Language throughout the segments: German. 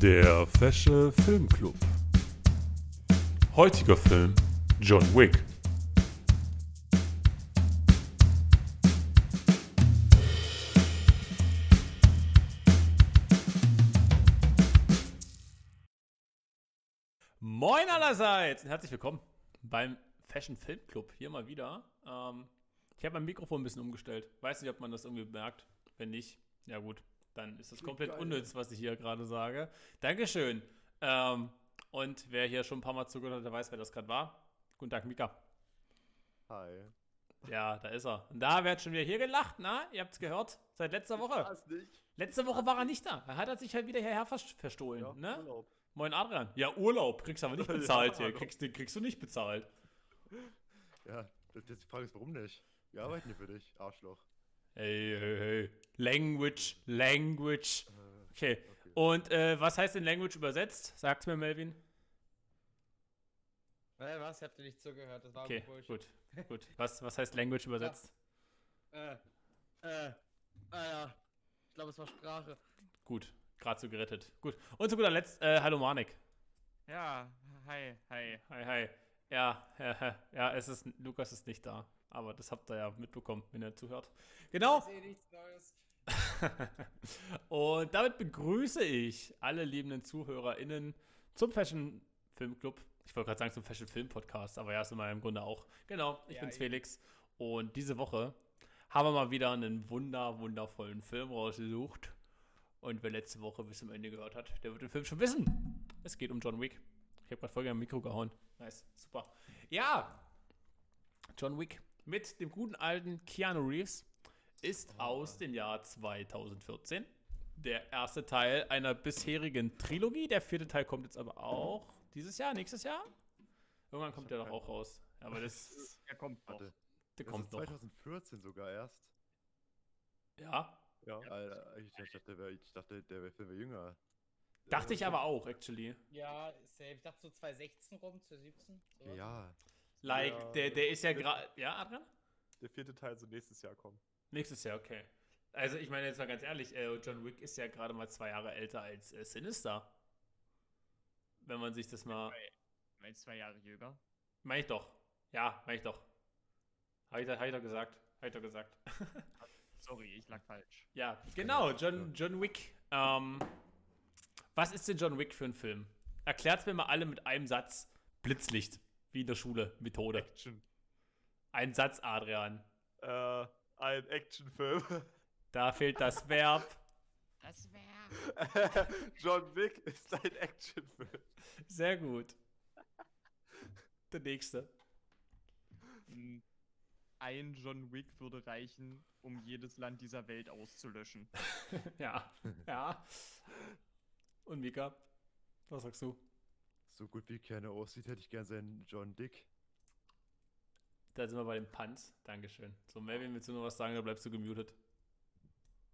Der Fesche Filmclub. Heutiger Film John Wick. Moin allerseits und herzlich willkommen beim Fashion Film Club. Hier mal wieder. Ähm, ich habe mein Mikrofon ein bisschen umgestellt. Weiß nicht, ob man das irgendwie merkt. Wenn nicht, ja gut, dann ist das komplett geil. unnütz, was ich hier gerade sage. Dankeschön. Ähm, und wer hier schon ein paar Mal zugehört hat, der weiß, wer das gerade war. Guten Tag, Mika. Hi. Ja, da ist er. Und da wird schon wieder hier gelacht, na? Ihr habt's gehört? Seit letzter Woche. Letzte Woche war er nicht da. Er hat er sich halt wieder hierher vers- verstohlen, Ja, ne? Urlaub. Moin Adrian. Ja, Urlaub. Kriegst aber nicht Ja, bezahlt hier. hallo. Kriegst, den kriegst du nicht bezahlt. Ja, das, das die Frage ist, warum nicht? Wir arbeiten hier für dich, Arschloch. Hey, hey, hey. Language, Language. Äh, Okay. okay. Und äh, was heißt in Language übersetzt? Sag's mir, Melvin. Äh, was? Habt ihr nicht zugehört? Das war Okay, Bullshit. gut, gut. Was, was heißt Language übersetzt? Äh, äh, ah ja. Ich glaube, es war Sprache. Gut, gerade so gerettet. Gut. Und zu guter Letzt, äh, hallo Manik. Ja, hi, hi. Hi, hi. Ja, ja, ja, es ist, Lukas ist nicht da. Aber das habt ihr ja mitbekommen, wenn ihr zuhört. Genau. Ich sehe nichts Neues. Und damit begrüße ich alle liebenden ZuhörerInnen zum Fashion Film Club. Ich wollte gerade sagen zum Fashion Film Podcast, aber ja, ist immer im Grunde auch. Genau, ich Ja, bin's eben. Felix. Und diese Woche haben wir mal wieder einen wunder, wundervollen Film rausgesucht. Und wer letzte Woche bis zum Ende gehört hat, der wird den Film schon wissen. Es geht um John Wick. Ich habe gerade voll gerne am Mikro gehauen. Nice, super. Ja, John Wick mit dem guten alten Keanu Reeves ist aus dem Jahr 2014. Der erste Teil einer bisherigen Trilogie. Der vierte Teil kommt jetzt aber auch dieses Jahr, nächstes Jahr. Irgendwann kommt der doch auch raus. Aber das, Er kommt noch. Warte, der das kommt ist noch. 2014 sogar erst. Ja, Ja. Alter, ich, ich dachte, der wär, der wär- Film wäre jünger. dachte ich aber auch, actually. Ja, safe. Ich dachte so 2016 rum, 2017. sowas. Ja. Like, Ja. der, der ist ja gerade. Ja, Adrian? Der vierte Teil soll nächstes Jahr kommen. Nächstes Jahr, okay. Also, ich meine jetzt mal ganz ehrlich, äh, John Wick ist ja gerade mal zwei Jahre älter als äh, Sinister. Wenn man sich das mal. Weil zwei Jahre jünger. Meine ich doch. Ja, meine ich doch. Habe ich, da- hab ich doch gesagt. Habe ich doch gesagt. Sorry, ich lag falsch. ja, genau. John, John Wick. Ähm, was ist denn John Wick für ein Film? Erklärt mir mal alle mit einem Satz. Blitzlicht. Wie in der Schule. Methode. Action. Ein Satz, Adrian. Äh, ein Actionfilm. Da fehlt das Verb. Das wäre. John Wick ist ein Actionfilm. Sehr gut. Der nächste. Ein John Wick würde reichen, um jedes Land dieser Welt auszulöschen. ja. Ja. Und Mika? Was sagst du? So gut wie Keanu aussieht, hätte ich gern seinen John Dick. Da sind wir bei den Punts. Dankeschön. So, Melvin, willst du noch was sagen oder bleibst du gemutet?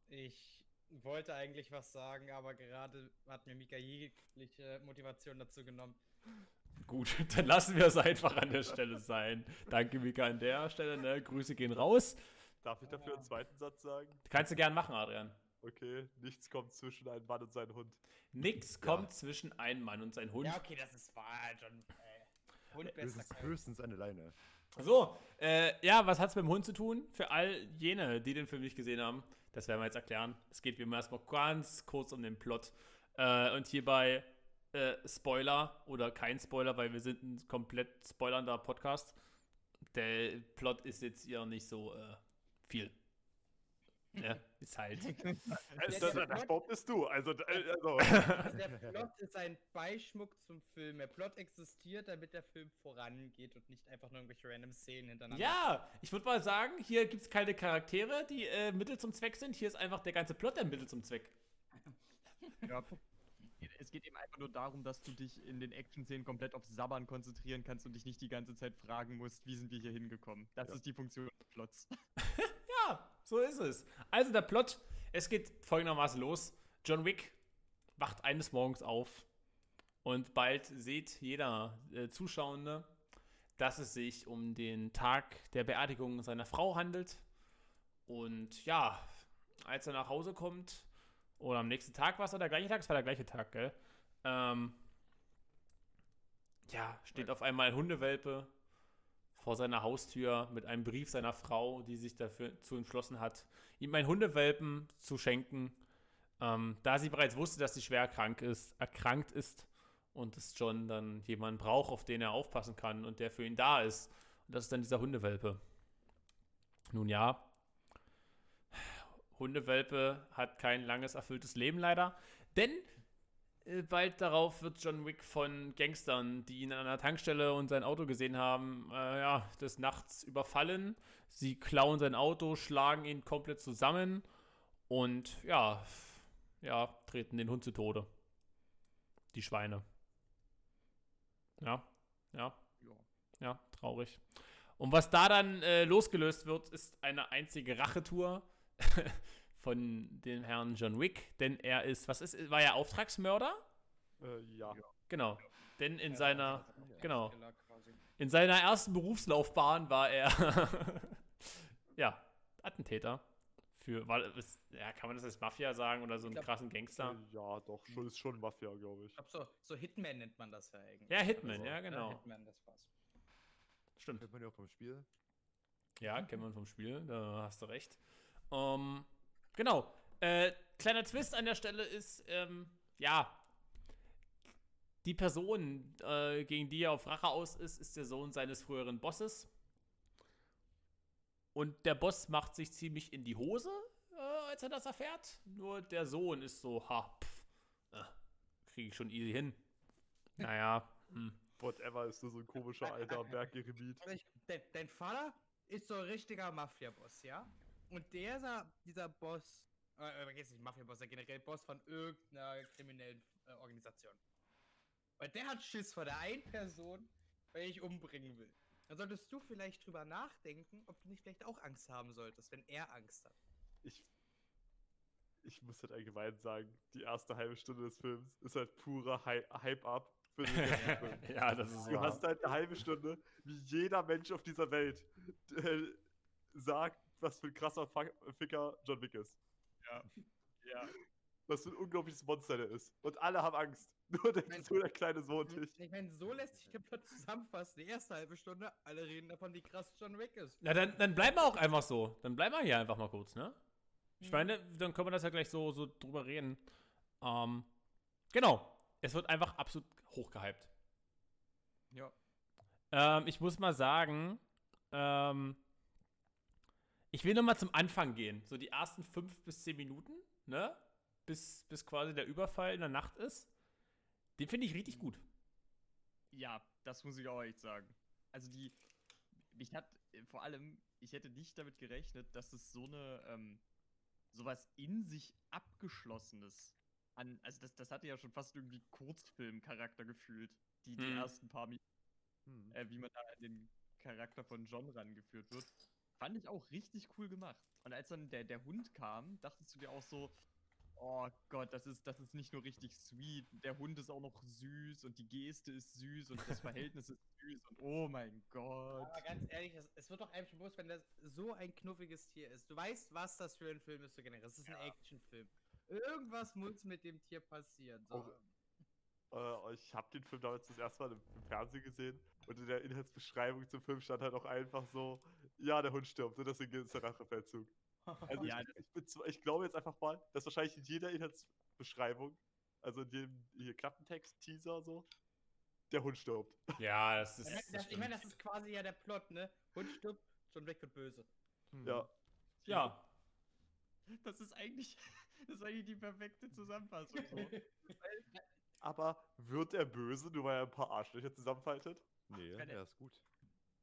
Ich wollte eigentlich was sagen, aber gerade hat mir Mika jegliche Motivation dazu genommen. Gut, dann lassen wir es einfach an der Stelle sein. Danke, Mika, an der Stelle. Ne? Grüße gehen raus. Darf ich dafür einen zweiten Satz sagen? Kannst du gern machen, Adrian. Okay, nichts kommt zwischen einem Mann und seinem Hund. Nix kommt zwischen einem Mann und sein Hund. Ja, okay, das ist wahr, John. Äh, Hund bester Höchstens, Kerl. höchstens eine Leine. So, äh, ja, was hat's mit dem Hund zu tun? Für all jene, die den Film nicht gesehen haben, das werden wir jetzt erklären. Es geht wie immer erstmal ganz kurz um den Plot. Äh, und hierbei äh, Spoiler oder kein Spoiler, weil wir sind ein komplett spoilernder Podcast. Der Plot ist jetzt hier nicht so äh, viel. Ja, ist halt. Der das, das, das Plot- behauptest du. Also, äh, also Also der Plot ist ein Beischmuck zum Film. Der Plot existiert, damit der Film vorangeht und nicht einfach nur irgendwelche random Szenen hintereinander. Ja, ich würde mal sagen, hier gibt es keine Charaktere, die äh, Mittel zum Zweck sind. Hier ist einfach der ganze Plot der Mittel zum Zweck. Ja. Es geht eben einfach nur darum, dass du dich in den Action-Szenen komplett aufs Sabbern konzentrieren kannst und dich nicht die ganze Zeit fragen musst, wie sind wir hier hingekommen. Das Ja. ist die Funktion des Plots. Ja, so ist es. Also der Plot, es geht folgendermaßen los. John Wick wacht eines Morgens auf und bald sieht jeder äh, Zuschauende, dass es sich um den Tag der Beerdigung seiner Frau handelt. Und ja, als er nach Hause kommt, oder am nächsten Tag war es, oder der gleiche Tag, es war der gleiche Tag, gell? Ähm, ja, steht auf einmal ein Hundewelpe vor seiner Haustür mit einem Brief seiner Frau, die sich dafür zu entschlossen hat, ihm einen Hundewelpen zu schenken, ähm, da sie bereits wusste, dass sie schwer krank ist, erkrankt ist und dass John dann jemanden braucht, auf den er aufpassen kann und der für ihn da ist. Und das ist dann dieser Hundewelpe. Nun ja, Hundewelpe hat kein langes, erfülltes Leben leider, denn bald darauf wird John Wick von Gangstern, die ihn an einer Tankstelle und sein Auto gesehen haben, äh, ja, des Nachts überfallen. Sie klauen sein Auto, schlagen ihn komplett zusammen und ja, ja, treten den Hund zu Tode. Die Schweine. Ja, ja, Ja. ja, traurig. Und was da dann äh, losgelöst wird, ist eine einzige Rachetour von dem Herrn John Wick, denn er ist, was ist, war er Auftragsmörder? Äh, ja. Genau. Denn in Ja, seiner, ja, genau. In seiner ersten Berufslaufbahn war er, ja, Attentäter. Für, war, ist, ja, kann man das als Mafia sagen oder so einen glaub- krassen Gangster? Äh, ja, doch, schon, ist schon Mafia, glaube ich. Ich glaube, so, so Hitman nennt man das ja eigentlich. Ja, Hitman, Also, ja, genau. Hitman, das war's. Stimmt. Kennt man ja auch vom Spiel. Ja, kennt man vom Spiel, da hast du recht. Ähm, genau. Äh, kleiner Twist an der Stelle ist, ähm, ja, die Person, äh, gegen die er auf Rache aus ist, ist der Sohn seines früheren Bosses. Und der Boss macht sich ziemlich in die Hose, äh, als er das erfährt. Nur der Sohn ist so, ha, pff, äh, kriege ich schon easy hin. Naja, hm. Whatever ist nur so ein komischer alter ich, dein, dein Vater ist so ein richtiger Mafia-Boss, ja? Und der, ist ja- dieser Boss, äh, äh, vergiss nicht Mafia-Boss, der generell Boss von irgendeiner kriminellen äh, Organisation. Weil der hat Schiss vor der einen Person, weil ich umbringen will. Dann solltest du vielleicht drüber nachdenken, ob du nicht vielleicht auch Angst haben solltest, wenn er Angst hat. Ich, ich muss halt allgemein sagen, die erste halbe Stunde des Films ist halt purer Hy Hype-Up für den ganzen Film. ja, das ist Du wahr. hast halt eine halbe Stunde, wie jeder Mensch auf dieser Welt äh, sagt, was für ein krasser Ficker John Wick ist. Ja. Was für ein unglaubliches Monster der ist. Und alle haben Angst. Nur der, Nein. nur der kleine Sohn nicht. Ich meine, so lässt sich der Plot zusammenfassen. Die erste halbe Stunde, alle reden davon, wie krass John Wick ist. Na, dann, dann bleiben wir auch einfach so. Dann bleiben wir hier einfach mal kurz, ne? Ich Mhm. meine, dann können wir das ja gleich so, so drüber reden. Ähm, genau. Es wird einfach absolut hochgehypt. Ja. Ähm, ich muss mal sagen, ähm, ich will nochmal zum Anfang gehen. So die ersten fünf bis zehn Minuten, ne? Bis, bis quasi der Überfall in der Nacht ist. Den finde ich richtig gut. Ja, das muss ich auch echt sagen. Also die, mich hat äh, vor allem, ich hätte nicht damit gerechnet, dass es so eine, ähm, sowas in sich abgeschlossenes an, also das, das hatte ja schon fast irgendwie Kurzfilm-Charakter gefühlt, die, die Hm. ersten paar Minuten, Hm. äh, wie man da an den Charakter von John rangeführt wird. Fand ich auch richtig cool gemacht. Und als dann der, der Hund kam, dachtest du dir auch so, oh Gott, das ist, das ist nicht nur richtig sweet, der Hund ist auch noch süß und die Geste ist süß und das Verhältnis ist süß und oh mein Gott. Aber ganz ehrlich, es, es wird doch einem schon bewusst, wenn das so ein knuffiges Tier ist. Du weißt, was das für ein Film ist, so generell. Es ist ein Actionfilm. Irgendwas muss mit dem Tier passieren. So. Auch- Äh, ich habe den Film damals das erste Mal im, im Fernsehen gesehen und in der Inhaltsbeschreibung zum Film stand halt auch einfach so, ja, der Hund stirbt und deswegen gibt es der Rachefeldzug. Also Ja, ich, ich, ich glaube jetzt einfach mal, dass wahrscheinlich in jeder Inhaltsbeschreibung, also in dem hier Klappentext, Teaser so, der Hund stirbt. Ja, das ist. Ich meine, das, ich mein, das ist quasi ja der Plot, ne? Hund stirbt, John Wick wird böse. Ja. ja. Das ist eigentlich, das ist eigentlich die perfekte Zusammenfassung. So. Aber wird er böse, nur weil er ein paar Arschlöcher zusammenfaltet? Nee, er ist gut.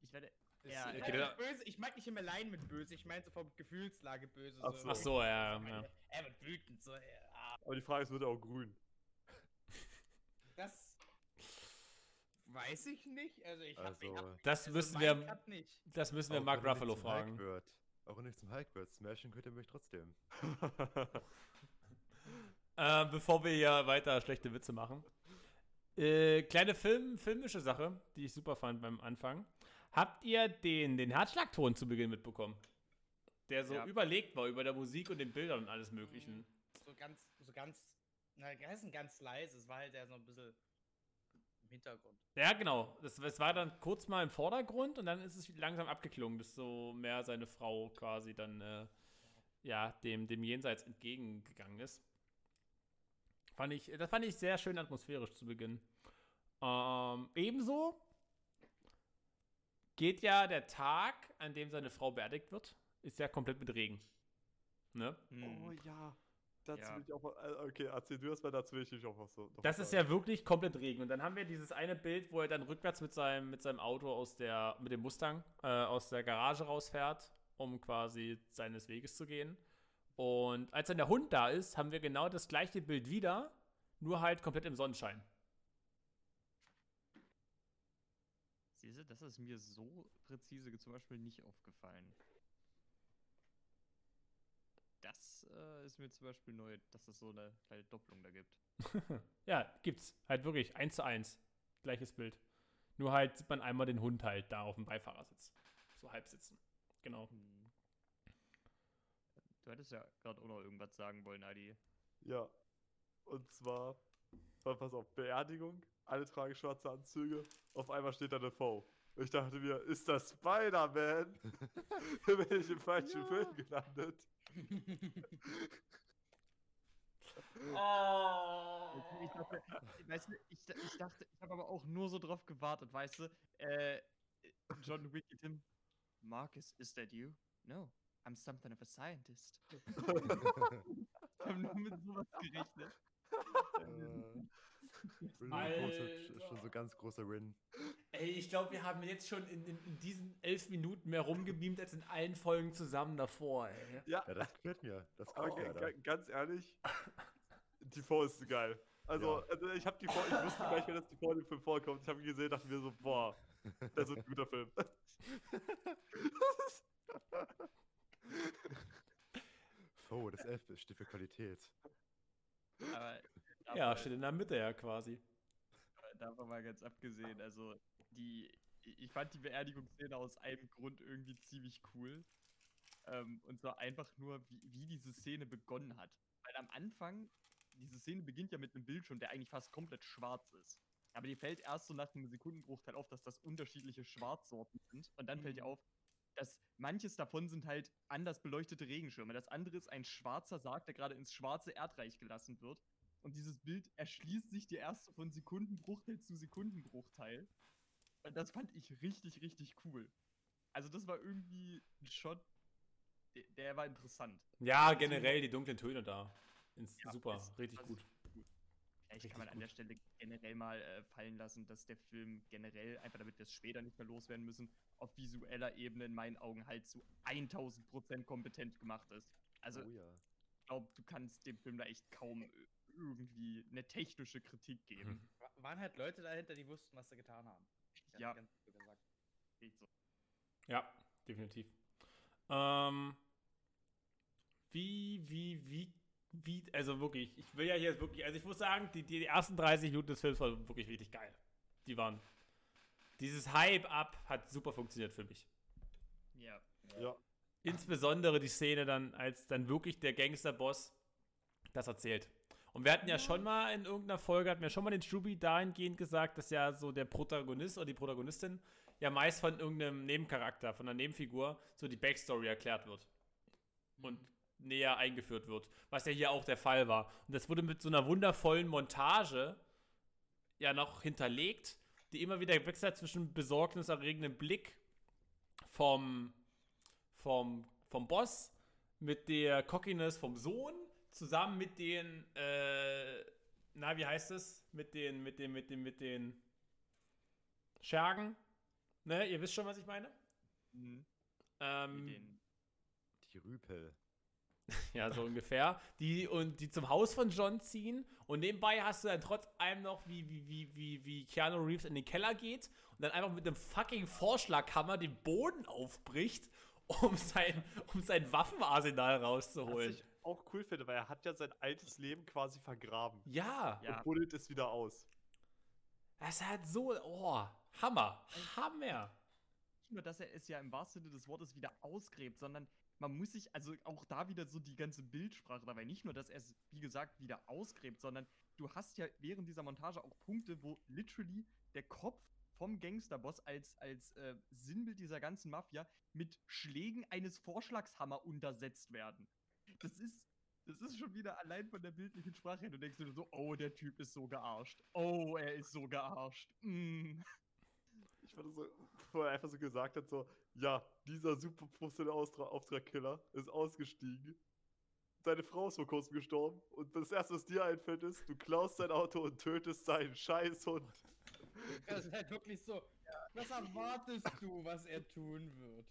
Ich werde, Das- ja, ich, okay, mein, da- böse, ich mag nicht immer allein mit böse, ich meine so vom Gefühlslage böse. Ach so. Ach so, ja, ja. Er wird wütend, so, ja. Aber die Frage ist, wird er auch grün? Das weiß ich nicht. Also ich hab, ich Also, hab, Das also müssen wir, nicht. das müssen wir Auch Mark Ruffalo fragen. Wird, auch wenn nicht zum Hulk wird, smashen könnt ihr mich trotzdem. Äh, bevor wir hier weiter schlechte Witze machen. Äh, kleine Film, filmische Sache, die ich super fand beim Anfang. Habt ihr den, den Herzschlagton zu Beginn mitbekommen? Der so Ja. überlegt war über der Musik und den Bildern und alles Möglichen. So ganz, so ganz Na, das ist ganz leise. Es war halt ja so ein bisschen im Hintergrund. Ja, genau. Das, es war dann kurz mal im Vordergrund und dann ist es langsam abgeklungen, bis so mehr seine Frau quasi dann äh, ja, dem, dem Jenseits entgegengegangen ist. Fand ich, das fand ich sehr schön atmosphärisch zu Beginn. Ähm, ebenso geht ja der Tag, an dem seine Frau beerdigt wird, ist ja komplett mit Regen. Ne? Oh ja. Dazu Ja. will ich auch äh, Okay, erzähl du das mal, dazu will ich mich auch noch so. Das was ist ja wirklich komplett Regen. Und dann haben wir dieses eine Bild, wo er dann rückwärts mit seinem, mit seinem Auto aus der, mit dem Mustang äh, aus der Garage rausfährt, um quasi seines Weges zu gehen. Und als dann der Hund da ist, haben wir genau das gleiche Bild wieder, nur halt komplett im Sonnenschein. Siehst du, das ist mir so präzise zum Beispiel nicht aufgefallen. Das äh, ist mir zum Beispiel neu, dass es so eine kleine Doppelung da gibt. ja, gibt's. Halt wirklich eins zu eins. Gleiches Bild. Nur halt sieht man einmal den Hund halt da auf dem Beifahrersitz. So halb sitzen. Genau. Hm. Du hättest ja gerade auch noch irgendwas sagen wollen, Adi. Ja. Und zwar, pass pass auf, Beerdigung, alle tragen schwarze Anzüge, auf einmal steht da eine V. Und ich dachte mir, ist das Spider-Man? Bin ich im falschen Film gelandet? Oh. Ich dachte, weißt du, ich, ich dachte, ich habe aber auch nur so drauf gewartet, weißt du, äh, John Wick hin. Marcus, is that you? No, I'm something of a scientist. Ich habe nur mit sowas gerechnet. Äh, schon so ganz großer Win. Ey, ich glaube, wir haben jetzt schon in, in, in diesen elf Minuten mehr rumgebeamt als in allen Folgen zusammen davor, ey. Ja, Ja, das gefällt mir. Das gefällt mir. ga- ga- ganz ehrlich, die V ist geil. Also, Ja. also ich habe die V, ich wusste gleich, wenn das die V in dem Film vorkommt. Ich habe ihn gesehen, dachte mir so, boah, das ist ein guter Film. Oh, das F steht für Qualität. Aber Ja, steht in der Mitte ja quasi. davon mal ganz abgesehen, also die, ich fand die Beerdigungsszene aus einem Grund irgendwie ziemlich cool. Ähm, und zwar einfach nur, wie, wie diese Szene begonnen hat. Weil am Anfang, diese Szene beginnt ja mit einem Bildschirm, der eigentlich fast komplett schwarz ist. Aber dir fällt erst so nach einem Sekundenbruchteil auf, dass das unterschiedliche Schwarzsorten sind. Und dann fällt dir auf, dass manches davon sind halt anders beleuchtete Regenschirme. Das andere ist ein schwarzer Sarg, der gerade ins schwarze Erdreich gelassen wird. Und dieses Bild erschließt sich dir erst von Sekundenbruchteil zu Sekundenbruchteil. Und das fand ich richtig, richtig cool. Also das war irgendwie ein Shot, der, der war interessant. Ja, generell die dunklen Töne da. Ins, Ja, super, richtig gut. Vielleicht Richtig kann man an gut. der Stelle generell mal äh, fallen lassen, dass der Film generell, einfach damit wir es später nicht mehr loswerden müssen, auf visueller Ebene in meinen Augen halt zu 1000% kompetent gemacht ist. Also oh ja. ich glaube, du kannst dem Film da echt kaum irgendwie eine technische Kritik geben. Wa- Waren halt Leute dahinter, die wussten, was sie getan haben. Ich Ja. ganz so gesagt. So. Ja, definitiv. Ähm, wie, wie, wie, wie, also wirklich, ich will ja hier wirklich, also ich muss sagen, die, die ersten 30 Minuten des Films waren wirklich richtig geil. Die waren, dieses Hype-Up hat super funktioniert für mich. Ja. Ja. Insbesondere die Szene dann, als dann wirklich der Gangsterboss das erzählt. Und wir hatten ja schon mal in irgendeiner Folge, hatten wir schon mal den Strubi dahingehend gesagt, dass ja so der Protagonist oder die Protagonistin ja meist von irgendeinem Nebencharakter, von einer Nebenfigur, so die Backstory erklärt wird. Und näher eingeführt wird. Was ja hier auch der Fall war. Und das wurde mit so einer wundervollen Montage ja noch hinterlegt, die immer wieder wechselt zwischen besorgniserregendem Blick vom, vom, vom Boss mit der Cockiness vom Sohn zusammen mit den, äh, na, wie heißt es? Mit den, mit den, mit den, mit den Schergen. Ne, ihr wisst schon, was ich meine? Mhm. Ähm, Mit den Die Rüpel. ja, so ungefähr. Die, und die zum Haus von John ziehen. Und nebenbei hast du dann trotz allem noch, wie, wie, wie, wie, wie Keanu Reeves in den Keller geht und dann einfach mit einem fucking Vorschlaghammer den Boden aufbricht, um sein, um sein Waffenarsenal Was rauszuholen. ich auch cool finde, weil er hat ja sein altes Leben quasi vergraben. Ja, Ja. Und buddelt es wieder aus. das hat so, oh, Hammer, Hammer. nicht nur, dass er es ja im wahrsten Sinne des Wortes wieder ausgräbt, sondern man muss sich, also auch da wieder so die ganze Bildsprache dabei. Nicht nur, dass er es, wie gesagt, wieder ausgräbt, sondern du hast ja während dieser Montage auch Punkte, wo literally der Kopf vom Gangsterboss als, als äh, Sinnbild dieser ganzen Mafia mit Schlägen eines Vorschlagshammer untersetzt werden. Das ist, das ist schon wieder allein von der bildlichen Sprache her. Du denkst dir so, oh, der Typ ist so gearscht. Oh, er ist so gearscht. Mm. Ich fand so, wo er einfach so gesagt hat, so, ja, dieser super professionelle Auftragkiller ist ausgestiegen. Seine Frau ist vor kurzem gestorben und das erste, was dir einfällt, ist, du klaust sein Auto und tötest seinen Scheißhund. Das ist halt wirklich so. Was erwartest du, was er tun wird?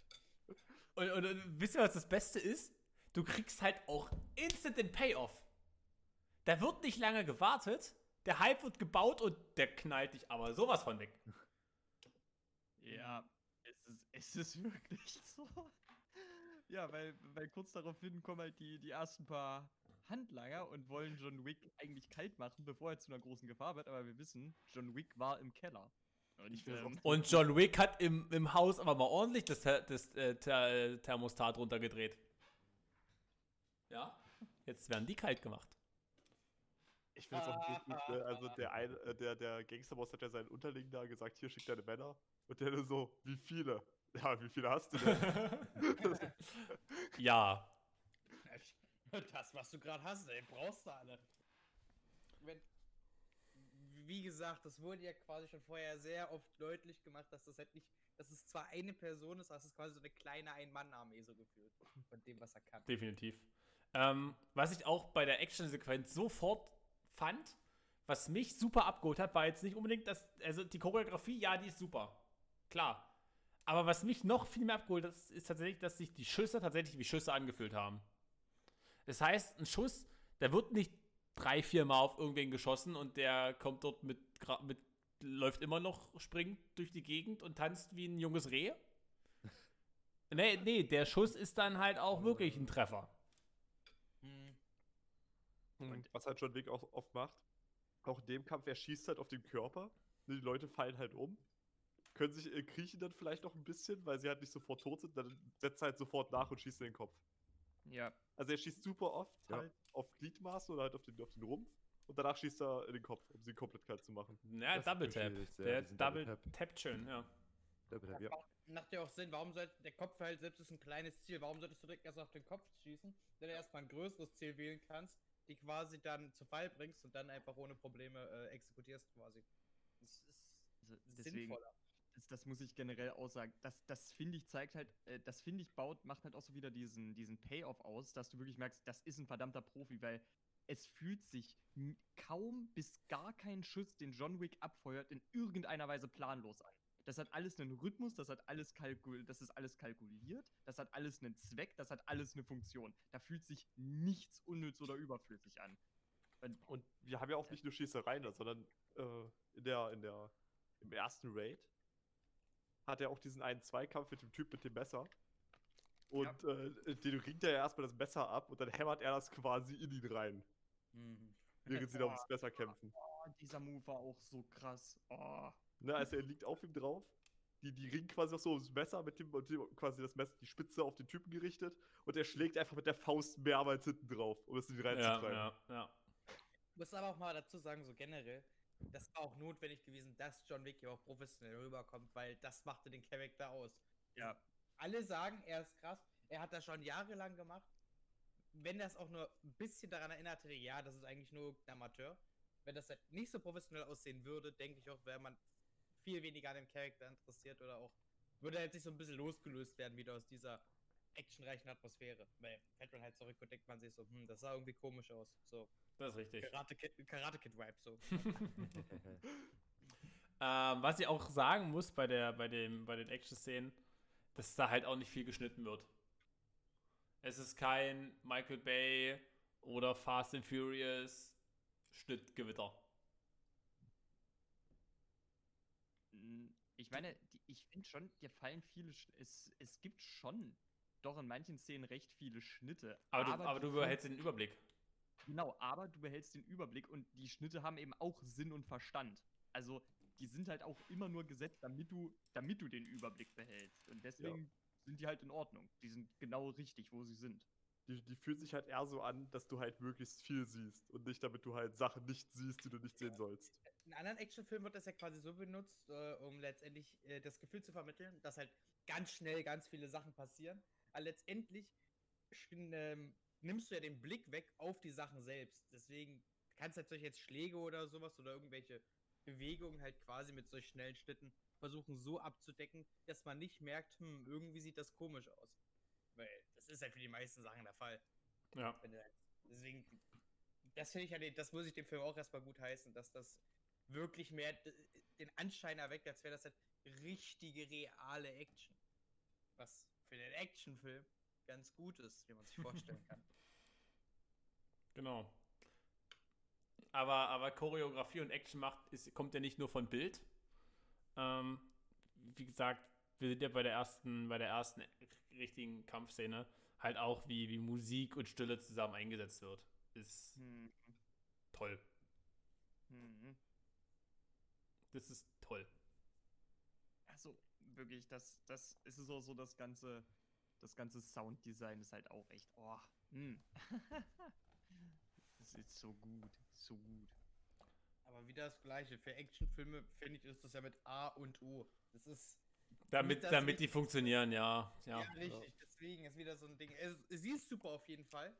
Und, und, und wisst ihr, was das Beste ist? Du kriegst halt auch instant den Payoff. Da wird nicht lange gewartet, der Hype wird gebaut und der knallt dich aber sowas von weg. Ja, es ist, wirklich so. Ja, weil, weil kurz daraufhin kommen halt die, die ersten paar Handlanger und wollen John Wick eigentlich kalt machen, bevor er zu einer großen Gefahr wird. Aber wir wissen, John Wick war im Keller. Und, ähm, Und John Wick hat im, im Haus aber mal ordentlich das, das äh, Ther- Thermostat runtergedreht. Ja? Jetzt werden die kalt gemacht. Ich finde es auch so gut, ne? Also der, ein, äh, der, der Gangsterboss hat ja seinen Unterlegen da gesagt, hier schick deine Männer. Und der nur so, wie viele? Ja, wie viele hast du denn? ja. Das, was du gerade hast, ey, brauchst du alle. Wenn, wie gesagt, das wurde ja quasi schon vorher sehr oft deutlich gemacht, dass das halt nicht, dass es zwar eine Person ist, aber es ist quasi so eine kleine Ein-Mann-Armee so gefühlt. Von dem, was er kann. Definitiv. Ähm, was ich auch bei der Action-Sequenz sofort fand, was mich super abgeholt hat, war jetzt nicht unbedingt das, also die Choreografie, ja, die ist super. Klar. Aber was mich noch viel mehr abgeholt hat, ist, ist tatsächlich, dass sich die Schüsse tatsächlich wie Schüsse angefühlt haben. Das heißt, ein Schuss, der wird nicht drei, vier Mal auf irgendwen geschossen und der kommt dort mit, mit läuft immer noch springend durch die Gegend und tanzt wie ein junges Reh. Nee, nee, der Schuss ist dann halt auch wirklich ein Treffer. Hm. Und was halt John Wick auch oft macht, auch in dem Kampf, er schießt halt auf den Körper. Die Leute fallen halt um. Können sich äh, kriechen dann vielleicht noch ein bisschen, weil sie halt nicht sofort tot sind. Dann setzt er halt sofort nach und schießt in den Kopf. ja, Also er schießt super oft Ja. halt auf Gliedmaße oder halt auf den, auf den Rumpf. Und danach schießt er in den Kopf, um sie komplett kalt zu machen. Ja, Das Double Tap. Der Double. Tap schön, ja. Double Tap, ja. Macht ja auch Sinn, warum sollte der Kopf halt selbst ist ein kleines Ziel, warum solltest du direkt erst auf den Kopf schießen, wenn du erstmal ein größeres Ziel wählen kannst, die quasi dann zu Fall bringst und dann einfach ohne Probleme äh, exekutierst quasi. Das ist also deswegen, sinnvoller. Das, muss ich generell auch sagen. Das, das finde ich, zeigt halt, äh, das finde ich, baut, macht halt auch so wieder diesen, diesen Payoff aus, dass du wirklich merkst, das ist ein verdammter Profi, weil es fühlt sich kaum bis gar kein Schuss, den John Wick abfeuert, in irgendeiner Weise planlos an. Das hat alles einen Rhythmus, das hat alles kalkul das ist alles kalkuliert, das hat alles einen Zweck, das hat alles eine Funktion. Da fühlt sich nichts unnütz oder überflüssig an. Und wir haben ja auch nicht nur Schießereien, sondern äh, in der, in der, im ersten Raid hat er auch diesen einen Zweikampf mit dem Typ mit dem Messer. Und äh, den ringt er ja erstmal das Messer ab und dann hämmert er das quasi in ihn rein, Mhm. während sie da ums Messer kämpfen. Oh, dieser Move war auch so krass. Oh. Ne, also er liegt auf ihm drauf. Die, die ringen quasi auch so ums Messer mit dem, mit dem quasi das Messer, die Spitze auf den Typen gerichtet und er schlägt einfach mit der Faust mehrmals hinten drauf, um es in ihn Ja, reinzutreiben. ja, ja. muss aber auch mal dazu sagen, so generell, das war auch notwendig gewesen, dass John Wick hier auch professionell rüberkommt, weil das machte den Charakter aus. Ja. Alle sagen, er ist krass, er hat das schon jahrelang gemacht. Wenn das auch nur ein bisschen daran erinnert hätte, ja, das ist eigentlich nur ein Amateur. Wenn das halt nicht so professionell aussehen würde, denke ich auch, wäre man viel weniger an dem Charakter interessiert oder auch würde halt sich so ein bisschen losgelöst werden wieder aus dieser actionreichen Atmosphäre. Weil man halt zurück und denkt man sich so, hm, das sah irgendwie komisch aus. So Das ist richtig. Karate Kid, Karate Kid Vibe so. Ähm, was ich auch sagen muss bei, der, bei, dem, bei den Action-Szenen, dass da halt auch nicht viel geschnitten wird. Es ist kein Michael Bay oder Fast and Furious Schnittgewitter. Mm, Ich meine, ich finde schon, dir fallen viele. Es, es gibt schon doch in manchen Szenen recht viele Schnitte. Aber, du, aber du behältst den Überblick. Genau, aber du behältst den Überblick und die Schnitte haben eben auch Sinn und Verstand. Also, die sind halt auch immer nur gesetzt, damit du, damit du den Überblick behältst. Und deswegen sind die halt in Ordnung. Die sind genau richtig, wo sie sind. Die, die fühlt sich halt eher so an, dass du halt möglichst viel siehst und nicht, damit du halt Sachen nicht siehst, die du nicht sehen sollst. In anderen Actionfilmen wird das ja quasi so benutzt, äh, um letztendlich äh, das Gefühl zu vermitteln, dass halt ganz schnell ganz viele Sachen passieren. Aber letztendlich ähm, nimmst du ja den Blick weg auf die Sachen selbst. Deswegen kannst du halt solche jetzt Schläge oder sowas oder irgendwelche Bewegungen halt quasi mit solch schnellen Schnitten versuchen so abzudecken, dass man nicht merkt, hm, irgendwie sieht das komisch aus. Weil das ist halt für die meisten Sachen der Fall. Ja. Halt- Deswegen, das finde ich halt, das muss ich dem Film auch erstmal gut heißen, dass das wirklich mehr den Anschein erweckt, als wäre das halt richtige, reale Action. Was für den Actionfilm ganz gut ist, wie man sich vorstellen kann. Genau. Aber, aber Choreografie und Action macht, ist, kommt ja nicht nur von Bild. Ähm, wie gesagt, wir sind ja bei der ersten, bei der ersten richtigen Kampfszene halt auch, wie, wie Musik und Stille zusammen eingesetzt wird. Ist Hm. toll. Hm. Das ist toll. Also wirklich, das, das ist so, so das ganze, das ganze Sounddesign ist halt auch echt, oh, hm. das ist so gut, so gut. Aber wieder das Gleiche. Für Actionfilme, finde ich, ist das ja mit A und O. Das ist Damit, das damit die funktionieren, ja. Ja, ja. richtig. Deswegen ist wieder so ein Ding. Es, sie ist super auf jeden Fall.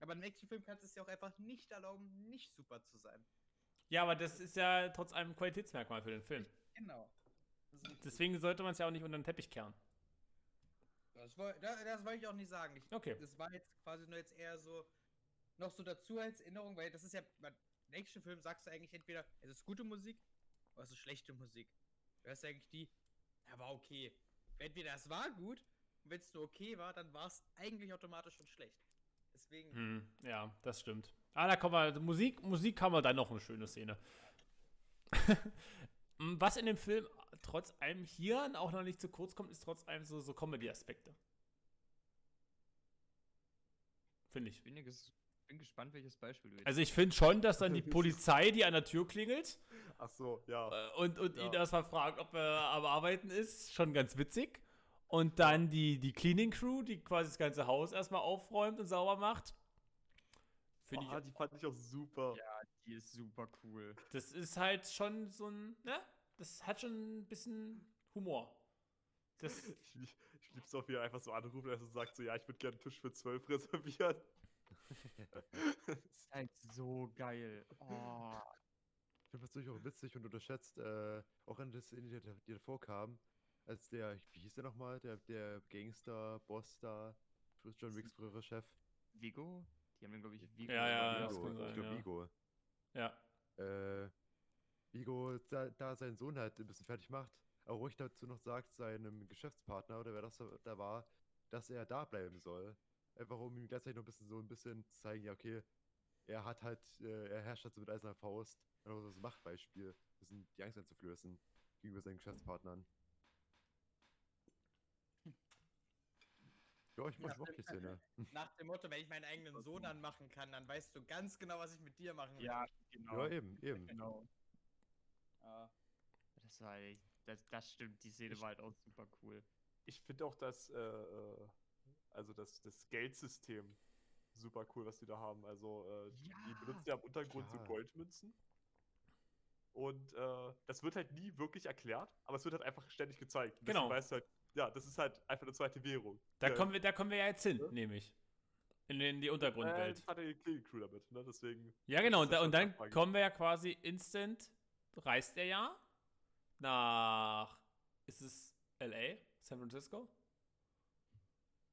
Aber ein Actionfilm kannst du es ja auch einfach nicht erlauben, nicht super zu sein. Ja, aber das ist ja trotz allem ein Qualitätsmerkmal für den Film. Genau. Ist. Deswegen sollte man es ja auch nicht unter den Teppich kehren. das, woll- das, das wollte ich auch nicht sagen. Ich, Okay. Das war jetzt quasi nur jetzt eher so noch so dazu als Erinnerung, weil das ist ja bei einem Actionfilm sagst du eigentlich entweder es ist gute Musik oder es ist schlechte Musik. Du hast eigentlich die, ja, war okay. Entweder es war gut und wenn es nur okay war, dann war es eigentlich automatisch schon schlecht. Deswegen. Hm, ja, das stimmt. Ah, da kommen wir. Musik, Musik haben wir dann noch eine schöne Szene. Was in dem Film trotz allem hier auch noch nicht zu kurz kommt, ist trotz allem so, so Comedy-Aspekte. Finde ich. Ich bin, ja ges bin gespannt, welches Beispiel du jetzt Also ich finde schon, dass dann die Polizei, die an der Tür klingelt Ach so, ja. äh, und, und Ja. ihn erstmal fragt, ob er am Arbeiten ist, schon ganz witzig. Und dann die, die Cleaning Crew, die quasi das ganze Haus erstmal aufräumt und sauber macht. Finde oh, ich die fand ich auch super. Ja, die ist super cool. Das ist halt schon so ein, ne? Das hat schon ein bisschen Humor. Das, Ich, lieb- ich lieb's auch, wie er einfach so anruft und sagt so, ja, ich würde gerne einen Tisch für zwölf reservieren. ist halt so geil. Oh. Ich finde das natürlich auch witzig und unterschätzt, äh, auch an der Szene, die, die davor kam, als der, wie hieß der nochmal, der, der Gangster-Boss da, John Wicks früherer Chef. Vigo? Die haben den, glaube ich, Vigo. Ja, ja, das Vigo. kann sein, ich glaube ja. Vigo. ja. Äh, Vigo, da, da seinen Sohn halt ein bisschen fertig macht, auch ruhig dazu noch sagt, seinem Geschäftspartner oder wer das da war, dass er da bleiben soll. Einfach um ihm gleichzeitig noch ein bisschen so ein bisschen zu zeigen, ja, okay, er hat halt, äh, er herrscht halt so mit eiserner Faust. Einfach so ein Machtbeispiel, ein bisschen die Angst einzuflößen gegenüber seinen Geschäftspartnern. Ja, ich Ja, auch die Szene. Nach dem Motto, wenn ich meinen eigenen Sohn anmachen kann, dann weißt du ganz genau, was ich mit dir machen will. Ja, genau. Ja, eben, eben. genau. Ja. Das war echt, das, das stimmt, die Szene Ich- war halt auch super cool. Ich finde auch das, äh, äh, also das, das Geldsystem super cool, was die da haben. Also, äh, die Ja, benutzen ja im Untergrund so klar. Goldmünzen. Und äh, das wird halt nie wirklich erklärt, aber es wird halt einfach ständig gezeigt. Und Genau. Weißt halt, ja, das ist halt einfach eine zweite Währung. Da, Ja, kommen wir, da kommen wir ja jetzt hin, Ja. nämlich. In, in die äh, Untergrundwelt. das hat ja die Crew damit, ne? Deswegen. Ja, genau. das Und, da, und das dann kommen wir ja quasi instant, reist er ja nach, ist es LA? San Francisco?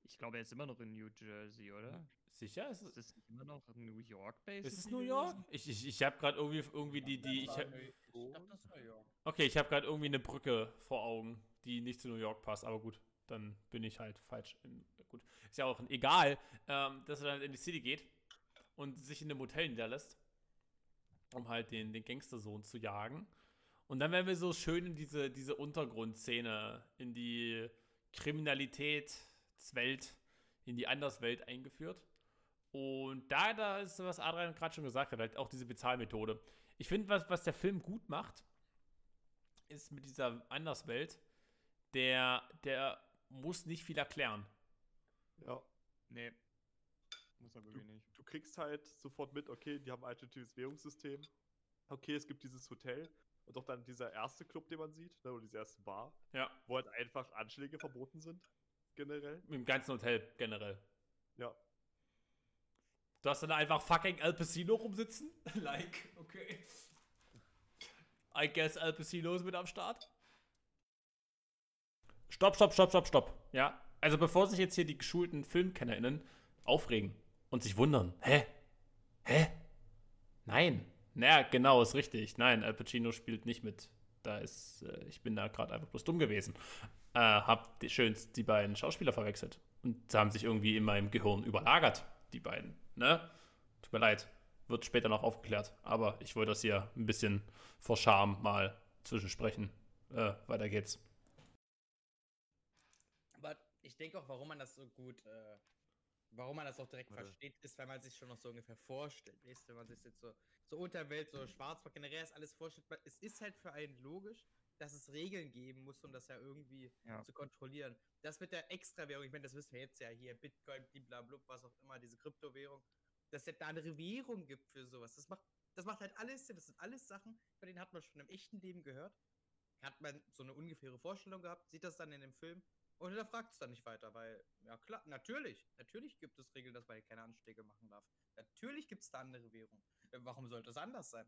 Ich glaube, er ist immer noch in New Jersey, oder? Sicher? Ist es, Ist immer noch New York based? ist es New York? Ich, ich, ich habe gerade irgendwie, irgendwie die, die, ich hab, York. okay, ich habe gerade irgendwie eine Brücke vor Augen, die nicht zu New York passt, aber gut, dann bin ich halt falsch. In, gut, ist ja auch egal, ähm, dass er dann in die City geht und sich in einem Hotel niederlässt, um halt den, den Gangstersohn zu jagen. Und dann werden wir so schön in diese, diese Untergrundszene, in die Kriminalitätswelt, in die Anderswelt eingeführt. Und da, da ist, was Adrian gerade schon gesagt hat, halt auch diese Bezahlmethode. Ich finde, was, was der Film gut macht, ist mit dieser Anderswelt, der, der muss nicht viel erklären. Ja. Nee. Muss er wirklich nicht. Kriegst halt sofort mit, okay, die haben ein alternatives Währungssystem. Okay, es gibt dieses Hotel. Und auch dann dieser erste Club, den man sieht, ne, oder diese erste Bar, Ja, wo halt einfach Anschläge verboten sind. Generell. im ganzen Hotel generell. Ja. Du hast dann einfach fucking Al Pacino rumsitzen? like, okay. I guess Al Pacino ist mit am Start. Stopp, stopp, stopp, stopp, stopp. Ja, also bevor sich jetzt hier die geschulten FilmkennerInnen aufregen und sich wundern, hä? Hä? Nein. Naja, genau, ist richtig. Nein, Al Pacino spielt nicht mit. Da ist, äh, ich bin da gerade einfach bloß dumm gewesen. Äh, hab die, schön die beiden Schauspieler verwechselt. Und sie haben sich irgendwie in meinem Gehirn überlagert, die beiden. Ne? Tut mir leid. Wird später noch aufgeklärt. Aber ich wollte das hier ein bisschen vor Scham mal zwischensprechen. Äh, weiter geht's. Aber ich denke auch, warum man das so gut, äh, warum man das auch direkt Warte. versteht, ist, weil man sich schon noch so ungefähr vorstellt. Weißt du, wenn man sich jetzt so, so Unterwelt, so Schwarzmarkt, generell ist alles vorstellt. Es ist halt für einen logisch, dass es Regeln geben muss, um das ja irgendwie Ja. zu kontrollieren. Das mit der Extrawährung, ich meine, das wissen wir jetzt ja hier, Bitcoin, blablabla, was auch immer, diese Kryptowährung, dass es halt eine andere Währung gibt für sowas. Das macht, das macht halt alles Sinn. Das sind alles Sachen, bei denen hat man schon im echten Leben gehört. Hat man so eine ungefähre Vorstellung gehabt, sieht das dann in dem Film und hinterfragt es dann nicht weiter, weil, ja klar, natürlich, natürlich gibt es Regeln, dass man hier keine Anschläge machen darf. Natürlich gibt es da andere Währungen. Äh, Warum sollte es anders sein?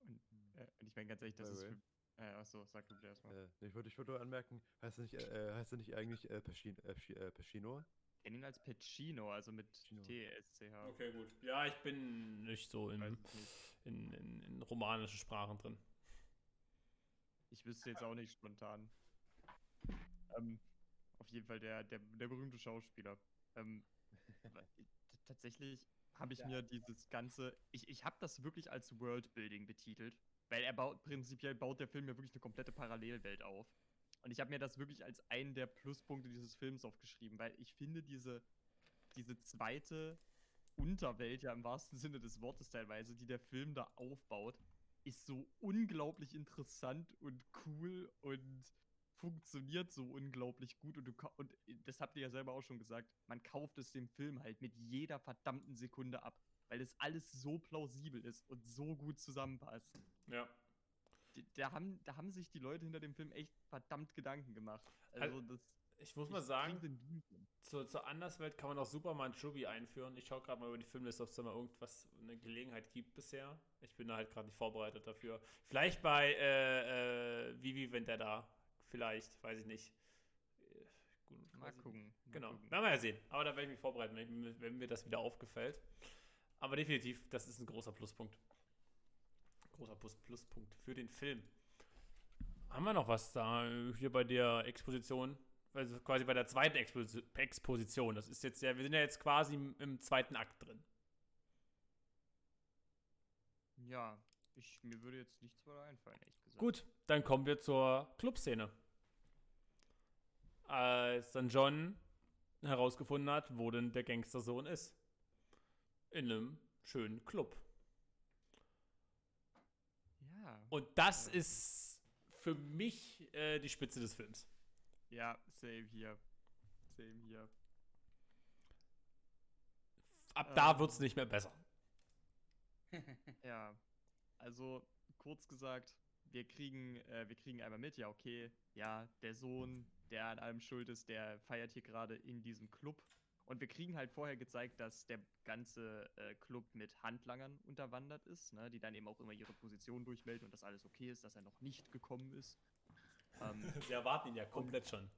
Und, äh, und ich meine ganz ehrlich, das ist für, äh, achso, sag du dir erstmal. Äh, ich würde ich würd nur anmerken, heißt er nicht, äh, heißt er nicht eigentlich äh, Pacino? Äh, Pacci- äh, Pacino? Ich kenn ihn als Pacino, also mit. T-S-C-H. Okay, gut. Ja, ich bin nicht so in, nicht. in, in, in romanischen Sprachen drin. Ich wüsste jetzt auch nicht spontan. Ähm, auf jeden Fall der, der, der berühmte Schauspieler. Ähm, tatsächlich habe ich Ja. mir dieses ganze. Ich, ich habe das wirklich als Worldbuilding betitelt. Weil er baut, prinzipiell baut der Film ja wirklich eine komplette Parallelwelt auf. Und ich habe mir das wirklich als einen der Pluspunkte dieses Films aufgeschrieben, weil ich finde diese, diese zweite Unterwelt, ja im wahrsten Sinne des Wortes teilweise, die der Film da aufbaut, ist so unglaublich interessant und cool und funktioniert so unglaublich gut und du und das habt ihr ja selber auch schon gesagt, man kauft es dem Film halt mit jeder verdammten Sekunde ab, weil es alles so plausibel ist und so gut zusammenpasst. Ja. Da haben, da haben sich die Leute hinter dem Film echt verdammt Gedanken gemacht. Also das Ich muss mal sagen, zur, zur Anderswelt kann man auch Superman Chubby einführen. Ich schaue gerade mal über die Filmliste, ob es da mal irgendwas, eine Gelegenheit gibt bisher. Ich bin da halt gerade nicht vorbereitet dafür. Vielleicht bei äh, äh, Vivi Vendetta. Vielleicht, weiß ich nicht. Gut, Mal gucken. mal Genau, gucken. werden wir ja sehen. Aber da werde ich mich vorbereiten, wenn, mir- wenn mir das wieder aufgefällt. Aber definitiv, das ist ein großer Pluspunkt. Großer Plus Pluspunkt für den Film. Haben wir noch was da äh, hier bei der Exposition? Also quasi bei der zweiten Exposi Exposition. Das ist jetzt ja, wir sind ja jetzt quasi im, im zweiten Akt drin. Ja, ich, mir würde jetzt nichts weiter einfallen, ehrlich. Gut, dann kommen wir zur Clubszene. Als dann John herausgefunden hat, wo denn der Gangstersohn ist. In einem schönen Club. Ja. Und das Ja. ist für mich äh, die Spitze des Films. Ja, same hier. Same hier. Ab da Ähm. wird es nicht mehr besser. Ja, also kurz gesagt, wir kriegen, äh, wir kriegen einmal mit, ja, okay, ja, der Sohn, der an allem schuld ist, der feiert hier gerade in diesem Club. Und wir kriegen halt vorher gezeigt, dass der ganze äh, Club mit Handlangern unterwandert ist, ne, die dann eben auch immer ihre Position durchmelden und dass alles okay ist, dass er noch nicht gekommen ist. Ähm, Sie erwarten ihn ja komplett schon.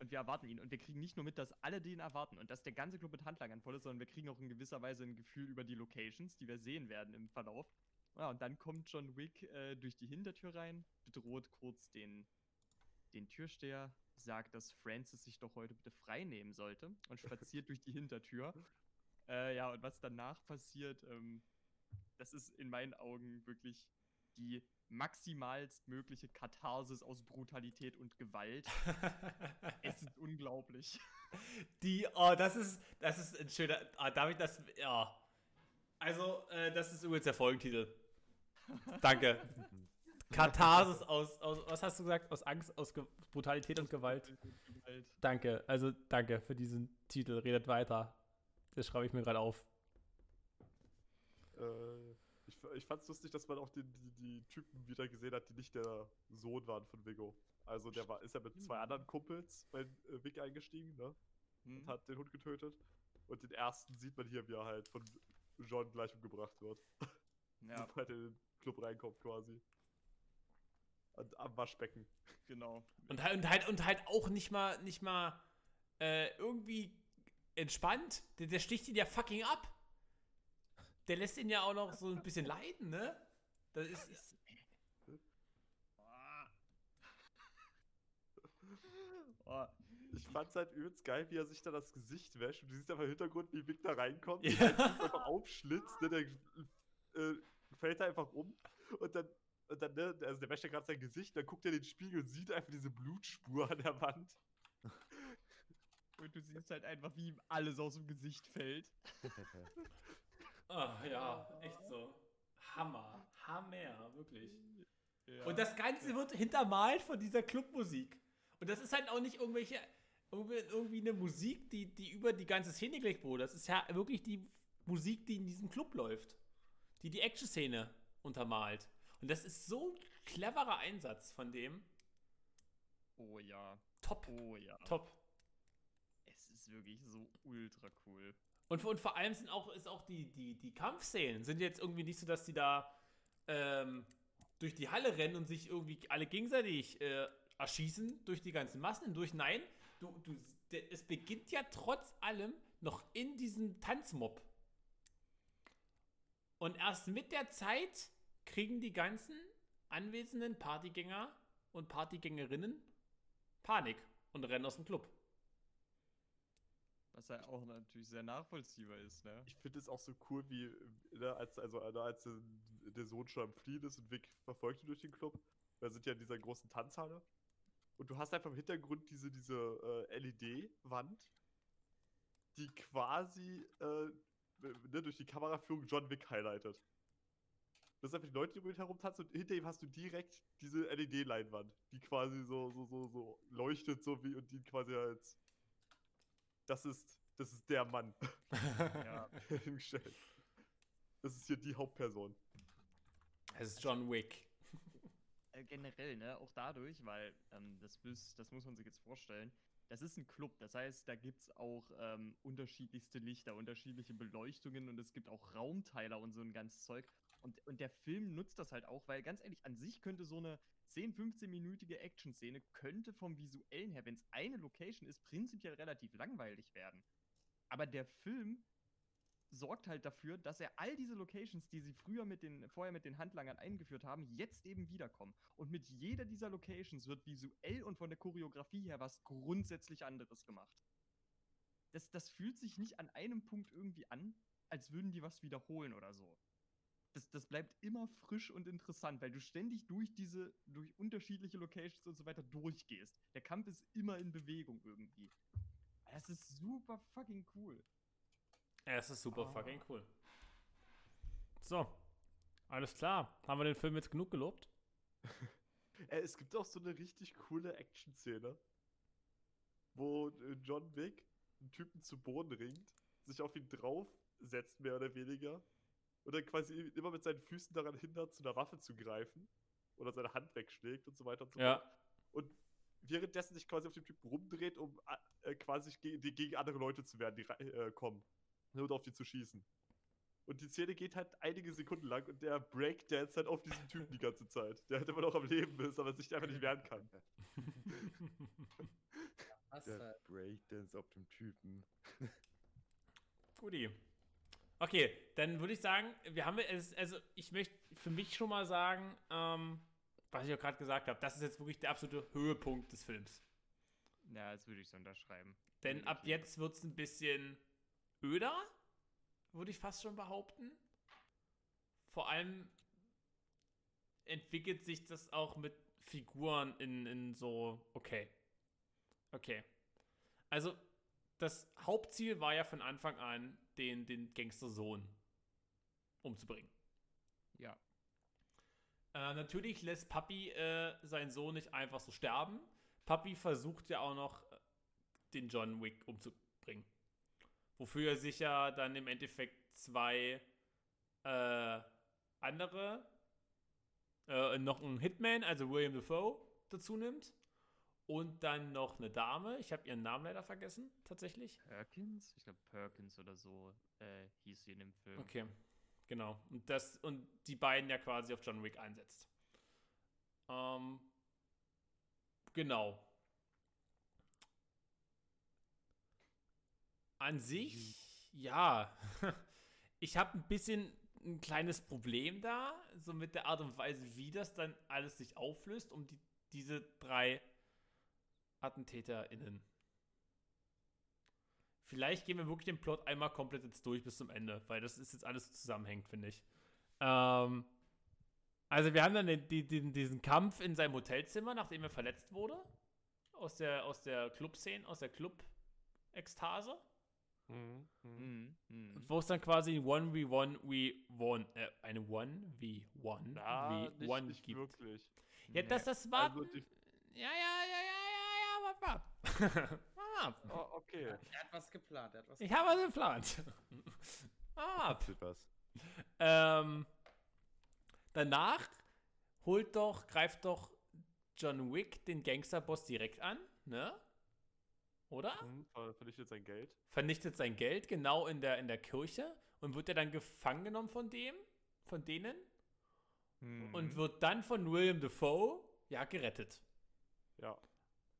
und wir erwarten ihn. Und wir kriegen nicht nur mit, dass alle den erwarten und dass der ganze Club mit Handlangern voll ist, sondern wir kriegen auch in gewisser Weise ein Gefühl über die Locations, die wir sehen werden im Verlauf. Ja, und dann kommt John Wick äh, durch die Hintertür rein, bedroht kurz den, den Türsteher, sagt, dass Francis sich doch heute bitte frei nehmen sollte und spaziert durch die Hintertür. Äh, ja, und was danach passiert, ähm, das ist in meinen Augen wirklich die maximalst mögliche Katharsis aus Brutalität und Gewalt. Es ist unglaublich. Die, oh, das ist, das ist ein schöner, ah, darf ich das, ja. Also, äh, das ist übrigens der Folgentitel. Danke. Katharsis aus, aus, was hast du gesagt? Aus Angst, aus Ge Brutalität und Gewalt. Gewalt. Danke, also danke für diesen Titel. Redet weiter. Das schreibe ich mir gerade auf. Äh, ich, ich fand's lustig, dass man auch die, die, die Typen wieder gesehen hat, die nicht der Sohn waren von Vigo. Also der war, ist ja mit zwei anderen Kumpels bei äh, Vic eingestiegen, ne? Hm? Und hat den Hund getötet. Und den ersten sieht man hier, wie er halt von John gleich umgebracht wird. Ja, Sobald er den Club reinkommt quasi. Und am Waschbecken. genau. Und halt, und halt, und halt auch nicht mal, nicht mal äh, irgendwie entspannt. Der, der sticht ihn ja fucking ab. Der lässt ihn ja auch noch so ein bisschen leiden, ne? Das ist. ist. Oh, Ich fand's halt übelst geil, wie er sich da das Gesicht wäscht. Und du siehst einfach im Hintergrund, wie Vic da reinkommt. Ja. Einfach aufschlitzt, ne? Der äh, fällt da einfach um. Und dann, und dann ne? Also der wäscht ja gerade sein Gesicht, dann guckt er in den Spiegel und sieht einfach diese Blutspur an der Wand. und du siehst halt einfach, wie ihm alles aus dem Gesicht fällt. Ah, ja, echt so. Hammer. Hammer, wirklich. Ja. Und das Ganze wird hintermalt von dieser Clubmusik. Und das ist halt auch nicht irgendwelche, irgendwie, irgendwie eine Musik, die, die über die ganze Szene gelegt wurde. Das ist ja wirklich die Musik, die in diesem Club läuft. Die die Action-Szene untermalt. Und das ist so ein cleverer Einsatz von dem. Oh ja. Top. Oh ja. Top. Es ist wirklich so ultra cool. Und, und vor allem sind auch, ist auch die, die, die Kampfszenen sind jetzt irgendwie nicht so, dass die da ähm, durch die Halle rennen und sich irgendwie alle gegenseitig äh, erschießen durch die ganzen Massen hindurch. Nein, du, du, es beginnt ja trotz allem noch in diesem Tanzmob. Und erst mit der Zeit kriegen die ganzen anwesenden Partygänger und Partygängerinnen Panik und rennen aus dem Club. Was ja auch natürlich sehr nachvollziehbar ist, ne? Ich finde es auch so cool, wie, ne, als, also, ne, als der, der Sohn schon am Fliehen ist und Vic verfolgt ihn durch den Club. Da sind ja in dieser großen Tanzhalle. Und du hast einfach im Hintergrund diese, diese äh, LED-Wand, die quasi äh, ne, durch die Kameraführung John Wick highlightet. Das sind einfach die Leute, die um ihn herum tanzen und hinter ihm hast du direkt diese LED-Leinwand, die quasi so, so, so, so leuchtet, so wie und die quasi als das ist, das ist der Mann Ja. hingestellt. Das ist hier die Hauptperson. Es ist John Wick. Äh, generell, ne, auch dadurch, weil ähm, das, das muss man sich jetzt vorstellen, das ist ein Club, das heißt, da gibt es auch ähm, unterschiedlichste Lichter, unterschiedliche Beleuchtungen und es gibt auch Raumteiler und so ein ganz Zeug. Und, und der Film nutzt das halt auch, weil ganz ehrlich, an sich könnte so eine 10, 15-minütige Action-Szene könnte vom Visuellen her, wenn es eine Location ist, prinzipiell relativ langweilig werden. Aber der Film sorgt halt dafür, dass er all diese Locations, die sie früher mit den, vorher mit den Handlangern eingeführt haben, jetzt eben wiederkommen. Und mit jeder dieser Locations wird visuell und von der Choreografie her was grundsätzlich anderes gemacht. Das, das fühlt sich nicht an einem Punkt irgendwie an, als würden die was wiederholen oder so. Das, das bleibt immer frisch und interessant, weil du ständig durch diese, durch unterschiedliche Locations und so weiter durchgehst. Der Kampf ist immer in Bewegung irgendwie. Das ist super fucking cool. Ja, es ist super Ah. fucking cool. So, alles klar. Haben wir den Film jetzt genug gelobt? Äh, es gibt auch so eine richtig coole Action-Szene, wo äh, John Wick einen Typen zu Boden ringt, sich auf ihn draufsetzt, mehr oder weniger, und dann quasi immer mit seinen Füßen daran hindert, zu einer Waffe zu greifen oder seine Hand wegschlägt und so weiter und so fort. Ja. Und währenddessen sich quasi auf den Typen rumdreht, um äh, quasi ge die, gegen andere Leute zu werden, die äh, kommen. Und auf die zu schießen. Und die Szene geht halt einige Sekunden lang und der Breakdance halt auf diesen Typen die ganze Zeit. Der halt immer noch am Leben ist, aber sich einfach nicht wehren kann. Was, Der äh, Breakdance auf dem Typen. Guti. Okay, dann würde ich sagen, wir haben es, also ich möchte für mich schon mal sagen, ähm, was ich auch gerade gesagt habe, das ist jetzt wirklich der absolute Höhepunkt des Films. Ja, das würde ich so unterschreiben. Denn ab jetzt wird es ein bisschen öder, würde ich fast schon behaupten. Vor allem entwickelt sich das auch mit Figuren in, in so, okay. Okay. Also, das Hauptziel war ja von Anfang an, den, den Gangstersohn umzubringen. Ja. Äh, natürlich lässt Papi äh, seinen Sohn nicht einfach so sterben. Papi versucht ja auch noch, äh, den John Wick umzubringen. Wofür er sich ja dann im Endeffekt zwei äh, andere, äh, noch einen Hitman, also William Dafoe, dazu nimmt. Und dann noch eine Dame. Ich habe ihren Namen leider vergessen, tatsächlich. Perkins? Ich glaube Perkins oder so äh, hieß sie in dem Film. Okay, genau. Und, das, und die beiden ja quasi auf John Wick einsetzt. Ähm, genau. An sich, ja. Ich habe ein bisschen ein kleines Problem da, so mit der Art und Weise, wie das dann alles sich auflöst, um die, diese drei AttentäterInnen. Vielleicht gehen wir wirklich den Plot einmal komplett jetzt durch bis zum Ende, weil das ist jetzt alles so zusammenhängt, finde ich. Ähm, also wir haben dann den, den, diesen Kampf in seinem Hotelzimmer, nachdem er verletzt wurde. Aus der, aus der Club-Szene, aus der Club-Ekstase. Mhm. Mhm. Mhm. Mhm. Wo es dann quasi ein 1v1 v1, äh, eine 1v1 Na, nicht, v1 nicht gibt. wirklich. Ja, das, das war. Also die, ja, ja, ja, ja, ja, ja, warte mal. Warte mal. oh, okay. Er hat was geplant, er hat was Ich habe was geplant. Ah, Tut was. ähm, danach holt doch, greift doch John Wick den Gangsterboss direkt an, ne? Oder? Ver- Vernichtet sein Geld. Vernichtet sein Geld genau in der, in der Kirche und wird er dann gefangen genommen von dem, von denen Mhm. und wird dann von William Defoe, ja, gerettet. Ja.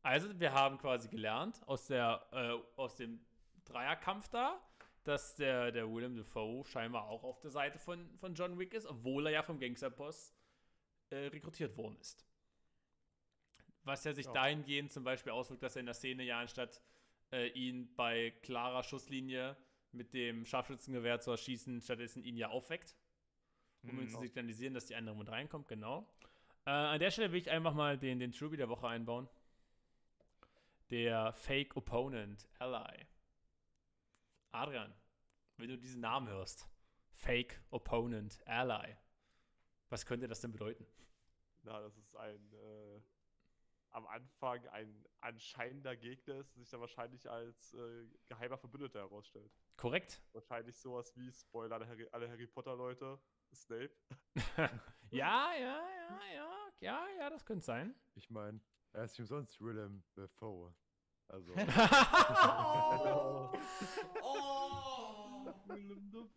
Also, wir haben quasi gelernt aus, der, äh, aus dem Dreierkampf da, dass der, der Willem Dafoe scheinbar auch auf der Seite von, von John Wick ist, obwohl er ja vom Gangsterboss äh, rekrutiert worden ist. Was ja sich Ja. dahingehend zum Beispiel auswirkt, dass er in der Szene ja anstatt äh, ihn bei klarer Schusslinie mit dem Scharfschützengewehr zu erschießen, stattdessen ihn ja aufweckt, um ihn Mhm. zu signalisieren, dass die andere mit reinkommt, genau. Äh, an der Stelle will ich einfach mal den, den Truby der Woche einbauen. Der Fake Opponent Ally. Adrian, wenn du diesen Namen hörst, Fake Opponent Ally, was könnte das denn bedeuten? Na, das ist ein äh, am Anfang ein anscheinender Gegner ist, sich dann wahrscheinlich als äh, geheimer Verbündeter herausstellt. Korrekt? Wahrscheinlich sowas wie, Spoiler, alle Harry, alle Harry Potter-Leute, Snape. ja, ja, ja, ja, ja, ja, das könnte sein. Ich meine, er ist nicht umsonst Willem Dafoe. Also, oh,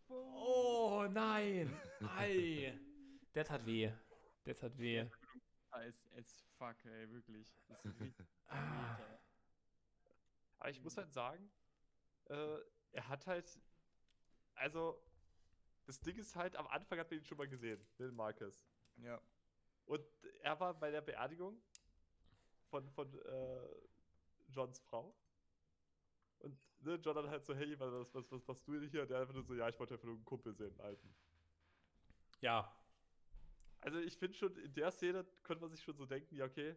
oh nein. Ei. Der tat weh. Der tat weh. As, as fuck, ey, wirklich. Das ist richtig. Aber ich muss halt sagen, äh, er hat halt, also, das Ding ist halt, am Anfang hat man ihn schon mal gesehen, den Marcus. Ja. Und er war bei der Beerdigung von, von äh, Johns Frau. Und ne, John dann halt so, hey, was, was, was machst du denn hier? Und der einfach nur so, ja, ich wollte einfach nur einen Kumpel sehen, einen alten. Ja, Also ich finde schon, in der Szene könnte man sich schon so denken, ja, okay,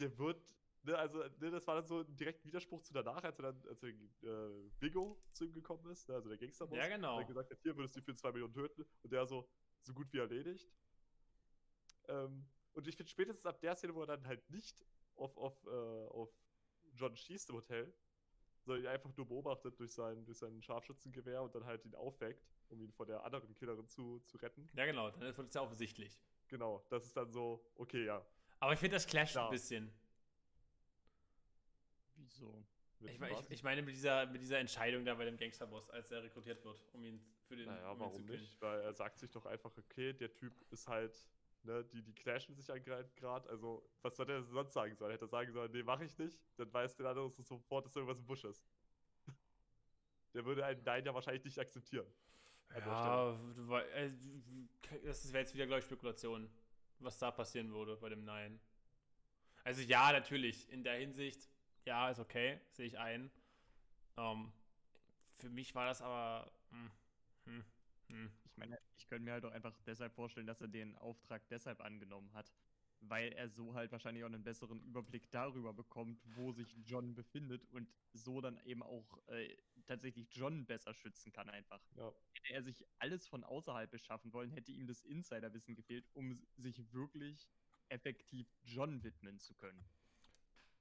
der wird, ne, also, ne, das war dann so ein direkter Widerspruch zu danach, als er dann, als er, äh, Vigo zu ihm gekommen ist, ne, also der Gangsterboss. Ja, genau. Der gesagt hat, hier würdest du für 2 Millionen töten. Und der so, so gut wie erledigt. Ähm, und ich finde spätestens ab der Szene, wo er dann halt nicht auf, auf, äh, auf John schießt im Hotel, sondern ihn einfach nur beobachtet durch sein, durch sein Scharfschützengewehr und dann halt ihn aufweckt, um ihn vor der anderen Killerin zu, zu retten. ja genau, dann wird es ja offensichtlich. Genau, das ist dann so, okay, ja. Aber ich finde, das clasht Ja. ein bisschen. Wieso? Ich, ich, ich meine mit dieser, mit dieser Entscheidung da bei dem Gangsterboss, als er rekrutiert wird, um ihn für den Naja, um ihn warum zu killen. nicht? Weil er sagt sich doch einfach, okay, der Typ ist halt, ne, die, die clashen sich gerade. Also, was soll er sonst sagen sollen? Hätte er sagen sollen, nee, mach ich nicht, dann weiß der andere sofort, dass irgendwas im Busch ist. Der würde einen Nein ja wahrscheinlich nicht akzeptieren. Ja, äh, das wäre jetzt wieder, glaube ich, Spekulation, was da passieren würde bei dem Nein. Also ja, natürlich, in der Hinsicht, ja, ist okay, sehe ich ein. Ähm, für mich war das aber. Hm, hm, hm. Ich meine, ich könnte mir halt auch einfach deshalb vorstellen, dass er den Auftrag deshalb angenommen hat, weil er so halt wahrscheinlich auch einen besseren Überblick darüber bekommt, wo sich John befindet und so dann eben auch äh, tatsächlich John besser schützen kann einfach. Ja. Hätte er sich alles von außerhalb beschaffen wollen, hätte ihm das Insiderwissen gefehlt, um sich wirklich effektiv John widmen zu können.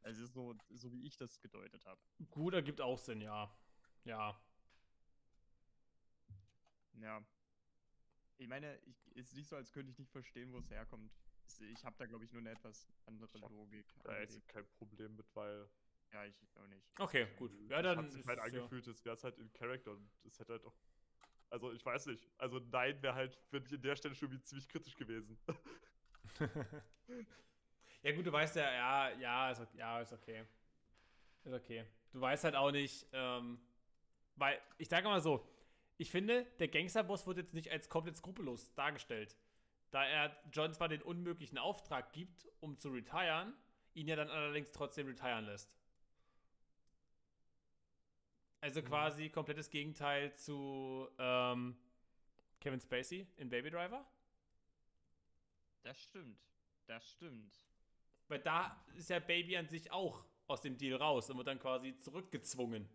Also so, so wie ich das gedeutet habe. Gut, ergibt auch Sinn, ja. Ja. Ja. Ich meine, ich, ist nicht so, als könnte ich nicht verstehen, wo es herkommt. Es- Ich habe da, glaube ich, nur eine etwas andere Logik. Da an ist kein Problem mit, weil Ja, ich auch nicht. Okay, gut. Ja, das dann hat sich ist halt es ja- angefühlt, es wäre halt in Character und es hätte halt auch. Also ich weiß nicht. Also nein wäre halt, finde ich, in der Stelle schon wie ziemlich kritisch gewesen. ja, gut, du weißt ja, ja, ja, ist, ja, ist okay. Ist okay. Du weißt halt auch nicht, ähm, weil, ich sage mal so, ich finde, der Gangsterboss wird jetzt nicht als komplett skrupellos dargestellt. Da er John zwar den unmöglichen Auftrag gibt, um zu retiren, ihn ja dann allerdings trotzdem retiren lässt. Also quasi komplettes Gegenteil zu ähm, Kevin Spacey in Baby Driver. Das stimmt. Das stimmt. Weil da ist ja Baby an sich auch aus dem Deal raus und wird dann quasi zurückgezwungen.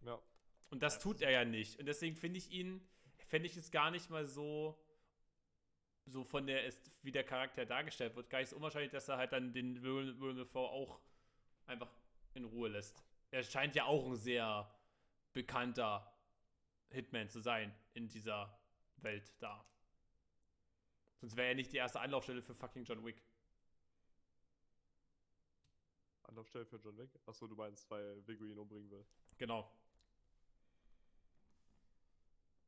Ja. Und das Das tut er ja nicht. Und deswegen finde ich ihn, fände ich es gar nicht mal so, so von der, ist, wie der Charakter dargestellt wird, gar nicht so unwahrscheinlich, dass er halt dann den Willem Willem Dafoe auch einfach in Ruhe lässt. Er scheint ja auch ein sehr bekannter Hitman zu sein in dieser Welt da. Sonst wäre er nicht die erste Anlaufstelle für fucking John Wick. Anlaufstelle für John Wick. Achso, du meinst, weil Vigo ihn umbringen will. Genau.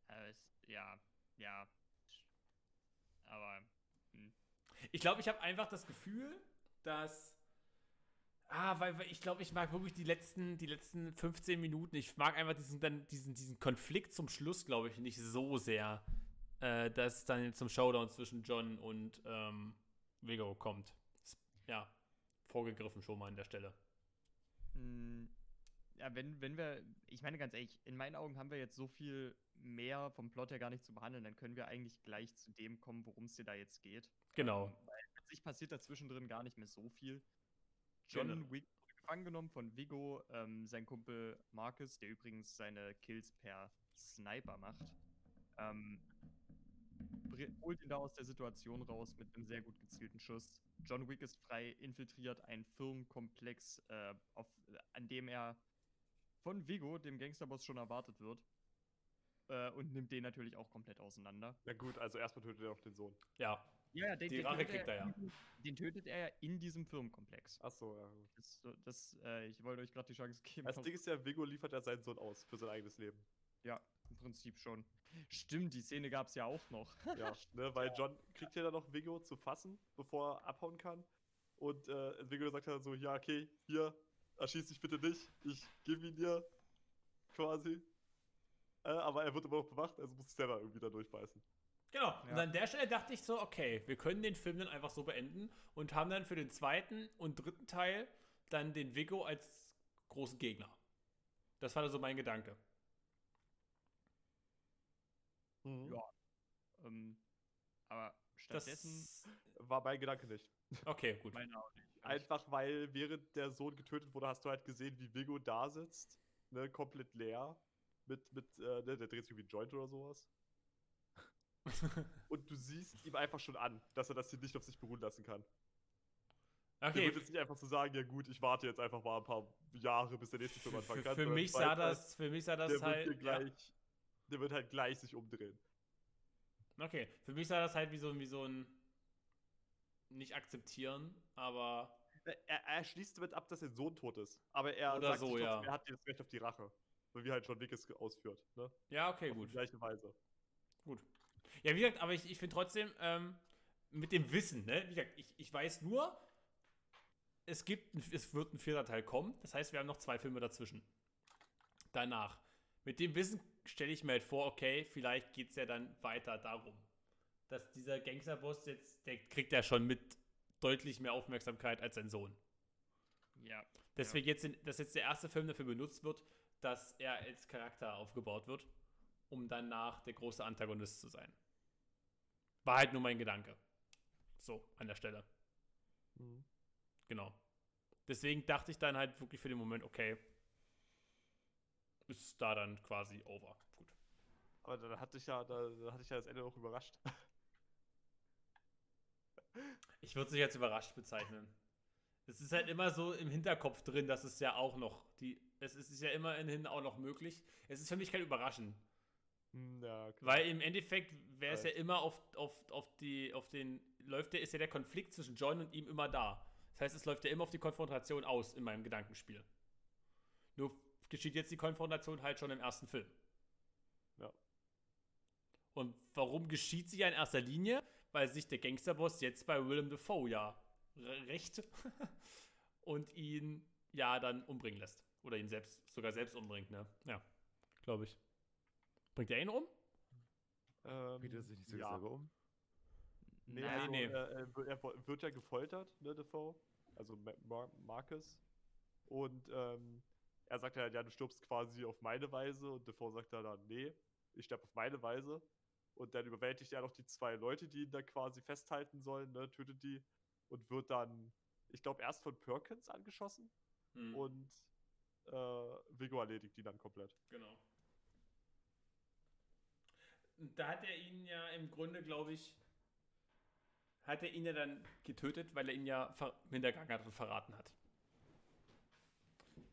Es, ja, ja. Aber, hm. Ich glaube, ich habe einfach das Gefühl, dass. Ah, weil, weil ich glaube, ich mag wirklich die letzten, die letzten 15 Minuten. Ich mag einfach diesen, dann, diesen, diesen Konflikt zum Schluss, glaube ich, nicht so sehr, äh, dass es dann zum Showdown zwischen John und ähm, Vigo kommt. Ist, ja, vorgegriffen schon mal an der Stelle. Hm, Ja, wenn, wenn wir, ich meine ganz ehrlich, in meinen Augen haben wir jetzt so viel mehr vom Plot her gar nicht zu behandeln, dann können wir eigentlich gleich zu dem kommen, worum es dir da jetzt geht. Genau. Ähm, weil an sich passiert da zwischendrin gar nicht mehr so viel. John Genau. Wick wurde gefangen genommen von Vigo, ähm, sein Kumpel Marcus, der übrigens seine Kills per Sniper macht. Ähm, holt ihn da aus der Situation raus mit einem sehr gut gezielten Schuss. John Wick ist frei, infiltriert einen Firmenkomplex, äh, auf, an dem er von Vigo, dem Gangsterboss, schon erwartet wird. Äh, und nimmt den natürlich auch komplett auseinander. Na gut, also erstmal tötet er auch den Sohn. Ja, Ja, ja, den, Die den Rache tötet kriegt er ja. in- Den tötet er ja in diesem Firmenkomplex. Achso, ja gut. Das, das, äh, ich wollte euch gerade die Chance geben. Das Ding ist ja, Vigo liefert ja seinen Sohn aus für sein eigenes Leben. Ja, im Prinzip schon. Stimmt, die Szene gab es ja auch noch. Ja, ne, weil John kriegt ja dann noch Vigo zu fassen, bevor er abhauen kann. Und äh, Vigo sagt dann so, ja, okay, hier, erschieß dich bitte nicht, ich gebe ihn dir, quasi. Äh, aber er wird immer noch bewacht, also muss sich selber irgendwie da durchbeißen. Genau. Und Ja. an der Stelle dachte ich so, okay, wir können den Film dann einfach so beenden und haben dann für den zweiten und dritten Teil dann den Vigo als großen Gegner. Das war dann so mein Gedanke. Ja. Ähm, aber Das stattdessen. War mein Gedanke nicht. Okay, gut. Meine auch nicht. Einfach weil während der Sohn getötet wurde, hast du halt gesehen, wie Vigo da sitzt, ne, komplett leer. Mit, mit, äh, ne, der dreht sich wie ein Joint oder sowas. Und du siehst ihm einfach schon an, dass er das hier nicht auf sich beruhen lassen kann. Der Okay, wird jetzt nicht einfach so sagen, ja gut, ich warte jetzt einfach mal ein paar Jahre, bis der nächste Film anfangen kann. für mich ich sah halt, das, für mich sah das der wird halt. Ja, gleich, der wird halt gleich sich umdrehen. okay, für mich sah das halt wie so, wie so ein nicht akzeptieren, aber Er, er schließt damit ab, dass sein Sohn tot ist. Aber er Oder sagt so, trotzdem, ja. er hat das Recht auf die Rache. So wie halt John Wick es ausführt. Ne? ja, okay, auf gut. die gleiche Weise. Gut. Ja, wie gesagt, aber ich, ich finde trotzdem, ähm, mit dem Wissen, ne? Wie gesagt, ich, ich weiß nur, es gibt, es wird ein vierter Teil kommen. Das heißt, wir haben noch zwei Filme dazwischen. Danach. Mit dem Wissen stelle ich mir halt vor, okay, vielleicht geht es ja dann weiter darum, dass dieser Gangsterboss jetzt, der kriegt ja schon mit deutlich mehr Aufmerksamkeit als sein Sohn. Ja. Deswegen jetzt, in, dass jetzt der erste Film dafür benutzt wird, dass er als Charakter aufgebaut wird, um danach der große Antagonist zu sein. War halt nur mein Gedanke. So, an der Stelle. Mhm. Genau. Deswegen dachte ich dann halt wirklich für den Moment, okay, ist da dann quasi over. Gut. Aber dann hatte ich ja, da, da hatte ich ja das Ende auch überrascht. Ich würde es nicht als überrascht bezeichnen. Es ist halt immer so im Hinterkopf drin, dass es ja auch noch, die, es ist ja immerhin auch noch möglich. Es ist für mich kein Überraschen. Hm, ja. Weil im Endeffekt wäre es ja immer auf, auf, auf, die, auf den, läuft der, ist ja der Konflikt zwischen John und ihm immer da. Das heißt, es läuft ja immer auf die Konfrontation aus in meinem Gedankenspiel. Nur geschieht jetzt die Konfrontation halt schon im ersten Film. Ja. Und warum geschieht sie ja in erster Linie? Weil sich der Gangsterboss jetzt bei Willem Dafoe ja rächt und ihn ja dann umbringen lässt. Oder ihn selbst, sogar selbst umbringt, ne? Ja, glaube ich. Bringt er ihn um? Ähm, Bringt er sich nicht so ja. selber um? Nee, Naja, also, nee. Äh, er, wird- er wird ja gefoltert, ne, Defoe. Also Ma Mar Marcus. Und ähm, er sagt ja, ja, du stirbst quasi auf meine Weise. Und Defoe sagt ja dann, nee, ich sterbe auf meine Weise. Und dann überwältigt er noch die zwei Leute, die ihn da quasi festhalten sollen, ne, tötet die. Und wird dann, ich glaube, erst von Perkins angeschossen. Hm, Und äh, Vigo erledigt die dann komplett. Genau. Da hat er ihn ja im Grunde, glaube ich, hat er ihn ja dann getötet, weil er ihn ja ver hintergangen hat und verraten hat.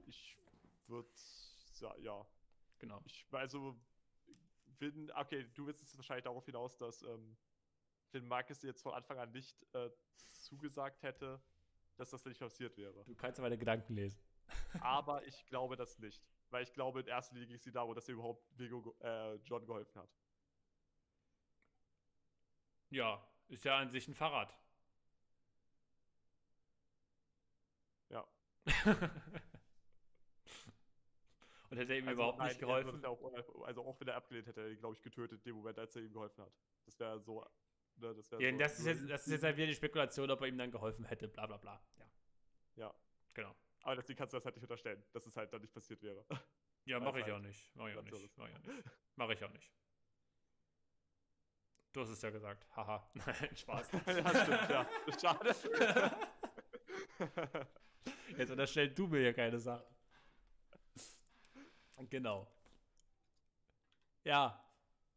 Ich würde, ja, ja, Genau. Ich, also, wenn, okay, du willst jetzt wahrscheinlich darauf hinaus, dass, ähm, wenn Marcus jetzt von Anfang an nicht äh, zugesagt hätte, dass das nicht passiert wäre. Du kannst meine Gedanken lesen. Aber ich glaube das nicht. Weil ich glaube, in erster Linie ging es darum, dass er überhaupt Vigo, äh, John geholfen hat. Ja, ist ja an sich ein Fahrrad. Ja. und hätte er ihm Also, überhaupt nein, nicht geholfen. Auch, also auch wenn er abgelehnt hätte, hätte er ihn, glaube ich, getötet in dem Moment, als er ihm geholfen hat. Das wäre so. Ne, das wär Ja, so, das, ist jetzt, das ist jetzt halt wieder die Spekulation, ob er ihm dann geholfen hätte, bla bla bla. Ja. Ja. Genau. Aber deswegen kannst du das halt nicht unterstellen, dass es halt dann nicht passiert wäre. Ja, mache ich halt. auch nicht. Mache ich auch nicht. Mache ich auch nicht. Mache ich auch nicht. Du hast es ja gesagt. Haha. Nein, Spaß. ja, stimmt, ja. Schade. Jetzt unterstellst du mir ja keine Sachen. Genau. Ja,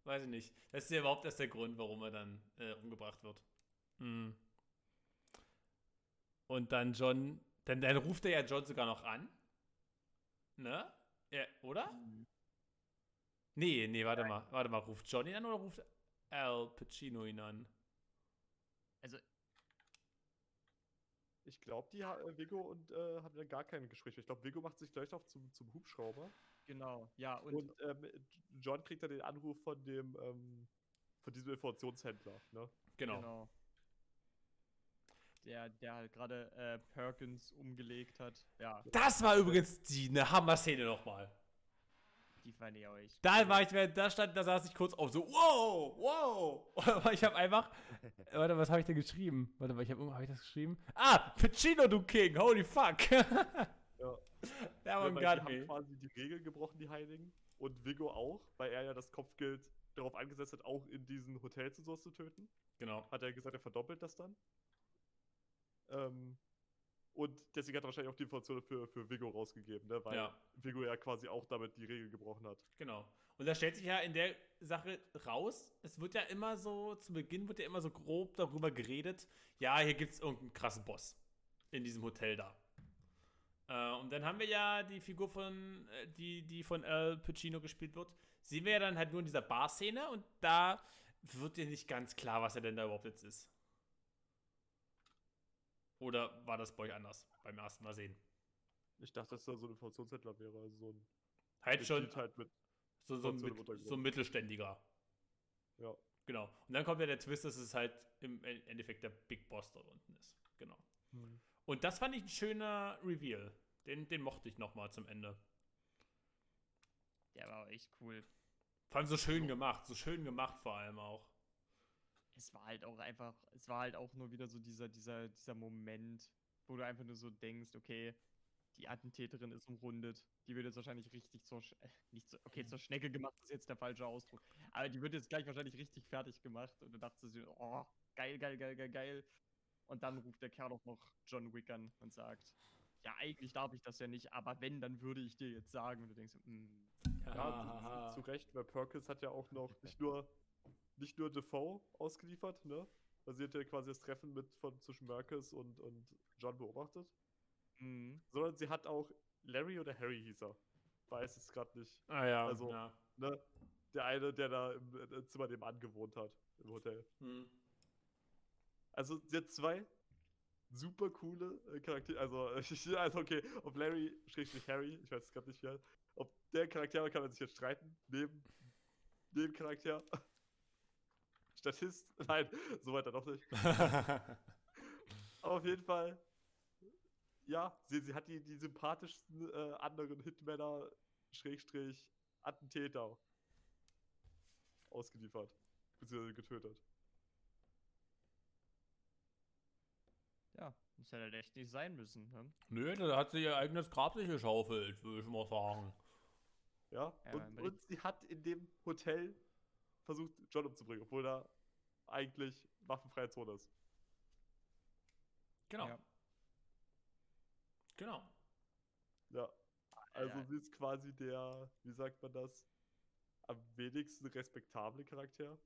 weiß ich nicht. Das ist ja überhaupt erst der Grund, warum er dann äh, umgebracht wird. Mhm. Und dann John, dann, dann ruft er ja John sogar noch an. Ne? Ja, oder? Nee, nee, warte mal. Warte mal, ruft John ihn an oder ruft Al Pacino ihn an? Also, Ich glaube, die äh, Vigo und äh, haben dann gar kein Gespräch. Ich glaube, Vigo macht sich gleich auf zum, zum Hubschrauber. genau, ja, und, Und, ähm, John kriegt dann den Anruf von dem, ähm, von diesem Informationshändler. Ne? Genau. genau. Der, der halt gerade äh, Perkins umgelegt hat. Ja, Das war übrigens die eine Hammer-Szene nochmal. die fand ich auch echt. Da war ich, da stand, da saß ich kurz auf so, wow, wow. Aber ich habe einfach, warte, was habe ich denn geschrieben? Warte mal, ich habe habe ich das geschrieben? Ah, Pacino, du King, holy fuck. Ja. Der war Ja, ein die quasi die Regeln gebrochen, die Heiligen. Und Vigo auch, weil er ja das Kopfgeld darauf angesetzt hat, auch in diesen Hotels und sowas zu töten. Genau. Hat er gesagt, er verdoppelt das dann. Ähm, und deswegen hat er wahrscheinlich auch die Information für, für Vigo rausgegeben, ne? weil Ja. Vigo ja quasi auch damit die Regeln gebrochen hat. Genau. Und da stellt sich ja in der Sache raus, es wird ja immer so, zu Beginn wird ja immer so grob darüber geredet, ja, hier gibt es irgendeinen krassen Boss in diesem Hotel da. Äh, und dann haben wir ja die Figur von, äh, die, die von Al Pacino gespielt wird, sehen wir ja dann halt nur in dieser Bar-Szene und da wird ja nicht ganz klar, was er denn da überhaupt jetzt ist. Oder war das bei euch anders beim ersten Mal sehen? Ich dachte, dass er so ein Informationshändler wäre. Also so ein Halt schon halt mit. so, so, ein, mit, so ein Mittelständiger. Ja. Genau. Und dann kommt ja der Twist, dass es halt im En- Endeffekt der Big Boss dort unten ist. Genau. Und das fand ich ein schöner Reveal. Den, den mochte ich nochmal zum Ende. Der war auch echt cool. Vor allem so schön gemacht. So schön gemacht vor allem auch. Es war halt auch einfach, es war halt auch nur wieder so dieser, dieser, dieser Moment, wo du einfach nur so denkst, okay, die Attentäterin ist umrundet. Die wird jetzt wahrscheinlich richtig zur, Sch äh, nicht so, okay, zur Schnecke gemacht, ist jetzt der falsche Ausdruck. Aber die wird jetzt gleich wahrscheinlich richtig fertig gemacht. Und du dachtest dir, oh, geil, geil, geil, geil, geil. Und dann ruft der Kerl auch noch John Wick an und sagt, ja, eigentlich darf ich das ja nicht, aber wenn, dann würde ich dir jetzt sagen. Und du denkst, hm, Ja, zu, zu Recht, weil Perkins hat ja auch noch nicht nur, nicht nur Defoe ausgeliefert, ne? Also sie hat ja quasi das Treffen mit von zwischen Marcus und, und John beobachtet. hm. Sondern sie hat auch Larry oder Harry hieß er. Weiß es gerade nicht. Ah ja, Also- ja. Ne? Der eine, der da im, im Zimmer nebenan gewohnt hat, im Hotel. Hm. Also sie hat zwei super coole äh, Charaktere. Also, also okay, ob Larry, Schrägstrich Harry, ich weiß es gerade nicht mehr, ob der Charakter kann man sich jetzt streiten, neben, neben Charakter. Statist? Nein, so weiter noch nicht. Aber auf jeden Fall, ja, sie, sie hat die, die sympathischsten äh, anderen Hitmänner, Schrägstrich, Attentäter ausgeliefert. Beziehungsweise getötet. Ja, das hätte halt echt nicht sein müssen. Ne? Nö, da hat sie ihr eigenes Grab sich geschaufelt, würde ich mal sagen. Ja, Ja, und, und sie hat in dem Hotel versucht, John umzubringen, obwohl da eigentlich waffenfreie Zone ist. Genau. Ja. Genau. Ja. Also Ja. sie ist quasi der, wie sagt man das, am wenigsten respektable Charakter.